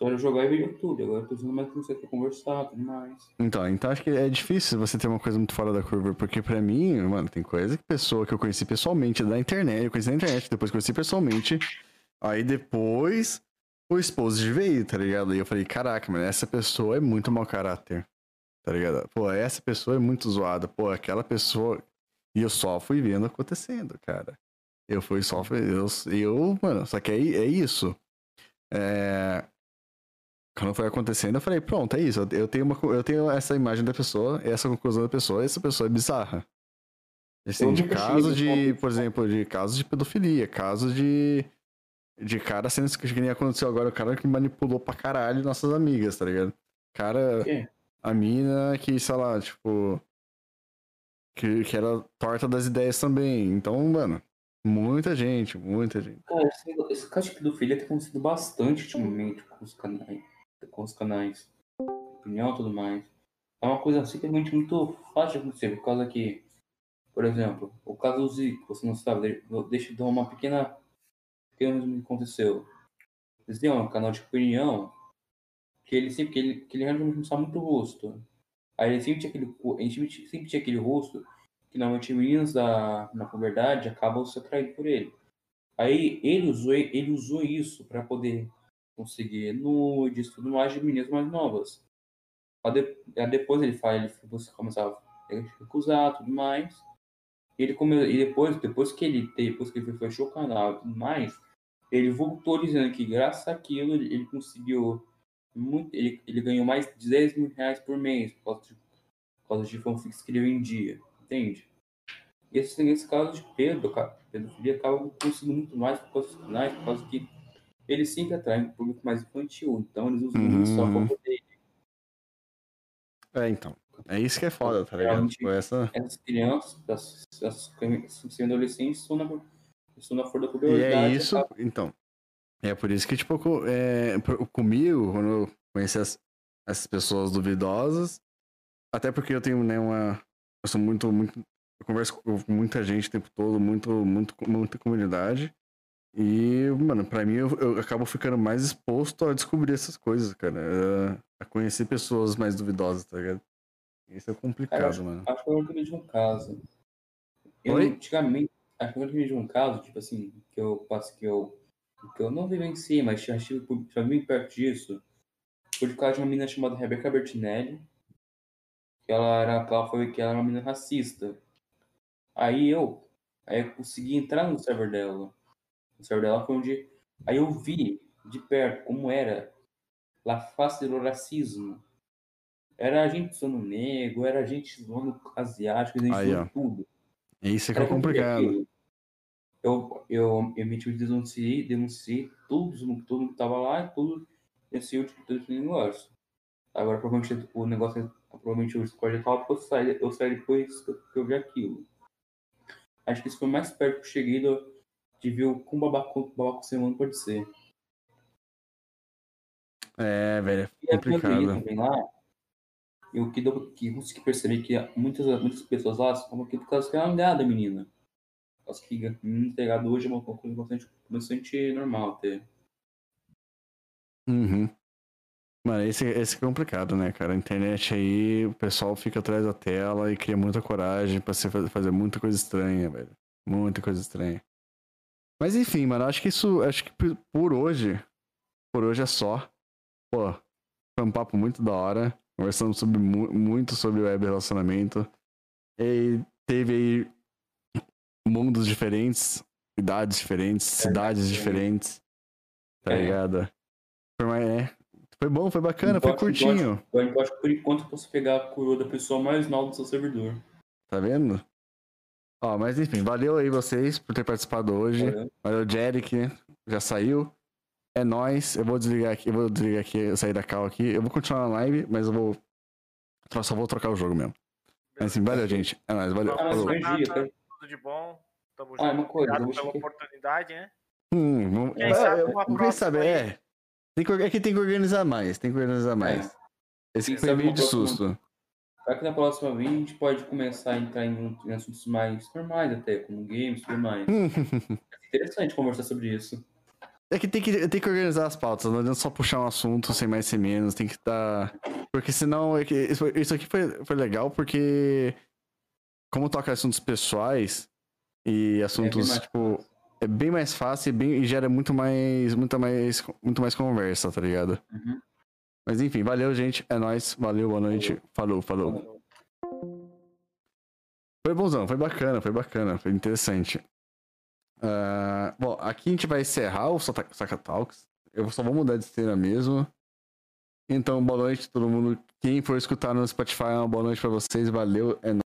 Só era jogar e ver YouTube. Agora eu tô usando mais você pra conversar tudo mais. Então, então acho que é difícil você ter uma coisa muito fora da curva, porque pra mim, mano, tem coisa que pessoa que eu conheci pessoalmente da internet, eu conheci na internet, depois conheci pessoalmente, aí depois o esposo veio, tá ligado? E eu falei, caraca, mano, essa pessoa é muito mau caráter, tá ligado? Pô, essa pessoa é muito zoada, pô, aquela pessoa... E eu só fui vendo acontecendo, cara. Eu fui só... Eu, eu mano, só que é, é isso. É... Quando foi acontecendo, eu falei, pronto, é isso. eu- tenho, uma, eu tenho essa imagem da pessoa, essa conclusão da pessoa, essa pessoa é bizarra. Assim, de casos de, por exemplo, de casos de pedofilia, casos de. De cara sendo que nem aconteceu agora, o cara que manipulou pra caralho nossas amigas, tá ligado? Cara, a mina que, sei lá, tipo. Que, que era torta das ideias também. Então, mano, muita gente, muita gente. Cara, esse, esse caso de pedofilia tem acontecido bastante ultimamente com os canais. Com os canais. Opinião e tudo mais. É uma coisa simplesmente muito fácil de acontecer, por causa que, por exemplo, o caso do Zico, você não sabe, de- deixa eu dar uma pequena. pequeno resumo que aconteceu. Eles têm um canal de opinião que ele sempre, que ele, que ele realmente sabe muito rosto. Aí ele sempre tinha aquele, sempre, sempre tinha aquele rosto que normalmente meninas da, na puberdade acabam se atraindo por ele. Aí ele usou, ele usou isso para poder conseguir nudes tudo mais de meninas mais novas. Depois ele fala, ele começava a recusar tudo mais. E ele come, e depois, depois que ele depois que ele fechou o canal tudo mais, ele voltou dizendo que graças àquilo ele, ele conseguiu muito, ele, ele ganhou mais de 10 mil reais por mês por causa de, por causa de fanfics que ele vendia, entende? Esse, esse caso de Pedro, pedofilia, acaba conseguindo muito mais por causa dos canais, por causa que eles sempre atraem um público mais infantil, então eles usam Uhum. isso só para poder É, então. É isso que é foda, tá ligado? Tipo, essa... essas crianças, essas, essas semi-adolescentes, estão na, estão na flor da E puberdade. é isso, então. É por isso que, tipo, é, comigo, quando eu conheci as, essas pessoas duvidosas, até porque eu tenho, né, uma. Eu sou muito, muito. Eu converso com muita gente o tempo todo, muito, muito, muita comunidade. E, mano, pra mim eu, eu acabo ficando mais exposto a descobrir essas coisas, cara. A, a conhecer pessoas mais duvidosas, tá ligado? Isso é complicado, Cara, mano. Acho que eu lembrei de um caso. Eu, Oi? antigamente, acho que eu lembrei de um caso, tipo assim, que eu passo que eu. Que eu não vivenciei, mas já estive já bem perto disso. Foi de causa de uma menina chamada Rebecca Bertinelli. Que ela era, ela foi que ela era uma menina racista. Aí eu, Aí eu consegui entrar no server dela. No server dela foi onde. Aí eu vi de perto como era a face do racismo. Era a gente usando negro, era a gente usando asiático, a gente Aí, usando tudo. Isso que é eu vi complicado. Eu, eu emiti o denunciei, denunciei tudo, todo mundo que tava lá tudo, denunciei o tipo de negócio. Agora, provavelmente, o negócio, é- provavelmente o Discord é tal, eu saí, eu saí depois que eu- que eu vi aquilo. Acho que isso foi mais perto que eu cheguei do, de ver o quão babaco, babaco ser humano pode ser. É, velho, é E complicado. também lá, eu que, deu, que consegui perceber que muitas, muitas pessoas lá são aqui por causa que é uma olhada, menina. Por causa que menina pegado hoje é uma coisa bastante, bastante normal até. Uhum. Mano, esse, esse é complicado, né, cara? A internet aí, o pessoal fica atrás da tela e cria muita coragem pra se fa- fazer muita coisa estranha, velho. Muita coisa estranha. Mas enfim, mano, acho que isso. Acho que por- hoje. Por hoje é só. Pô, foi um papo muito da hora. Conversamos sobre, mu- muito sobre web relacionamento. E teve aí mundos diferentes, idades diferentes, cidades sim. diferentes. Tá É. ligado? Foi, mais, é, foi bom, foi bacana, foi acho curtinho. Eu eu acho que por enquanto eu posso pegar a coroa da pessoa mais nova do seu servidor. Tá vendo? Ó, mas enfim, valeu aí vocês por ter participado hoje. Valeu. Valeu, Jerick, já saiu. É nóis. Eu vou desligar aqui, eu vou desligar aqui, eu sair da cal aqui. Eu vou continuar na live, mas eu vou. Só só vou trocar o jogo mesmo. Mas assim, valeu, gente. É nóis, valeu. Ah, Falou. bom dia, tá? Tudo de bom. Tamo Ah, junto. uma coisa, Obrigado pela oportunidade, né? Hum, vamos- Quem sabe é, uma quem próxima sabe, aí. é. Tem que, é que tem que organizar mais, tem que organizar mais. Esse Quem foi meio de susto. Será que na próxima vez a gente pode começar a entrar em, em assuntos mais normais até, como games e tudo mais? [laughs] Interessante conversar sobre isso. É que tem que, tem que organizar as pautas, não adianta só puxar um assunto sem mais sem menos, tem que estar. Porque senão. É que isso, isso aqui foi, foi legal porque. Como toca assuntos pessoais e assuntos, mais tipo. É bem mais fácil e, bem, e gera muito mais, muita mais. Muito mais conversa, tá ligado? Uhum. Mas enfim, valeu, gente. É nóis. Valeu, boa noite. Falou, falou. Foi bonzão, foi bacana, foi bacana, foi interessante. Ah, bom, aqui a gente vai encerrar o Saka Talks. Eu só vou mudar de cena mesmo. Então, boa noite todo mundo. Quem for escutar no Spotify, uma boa noite pra vocês. Valeu, é nóis.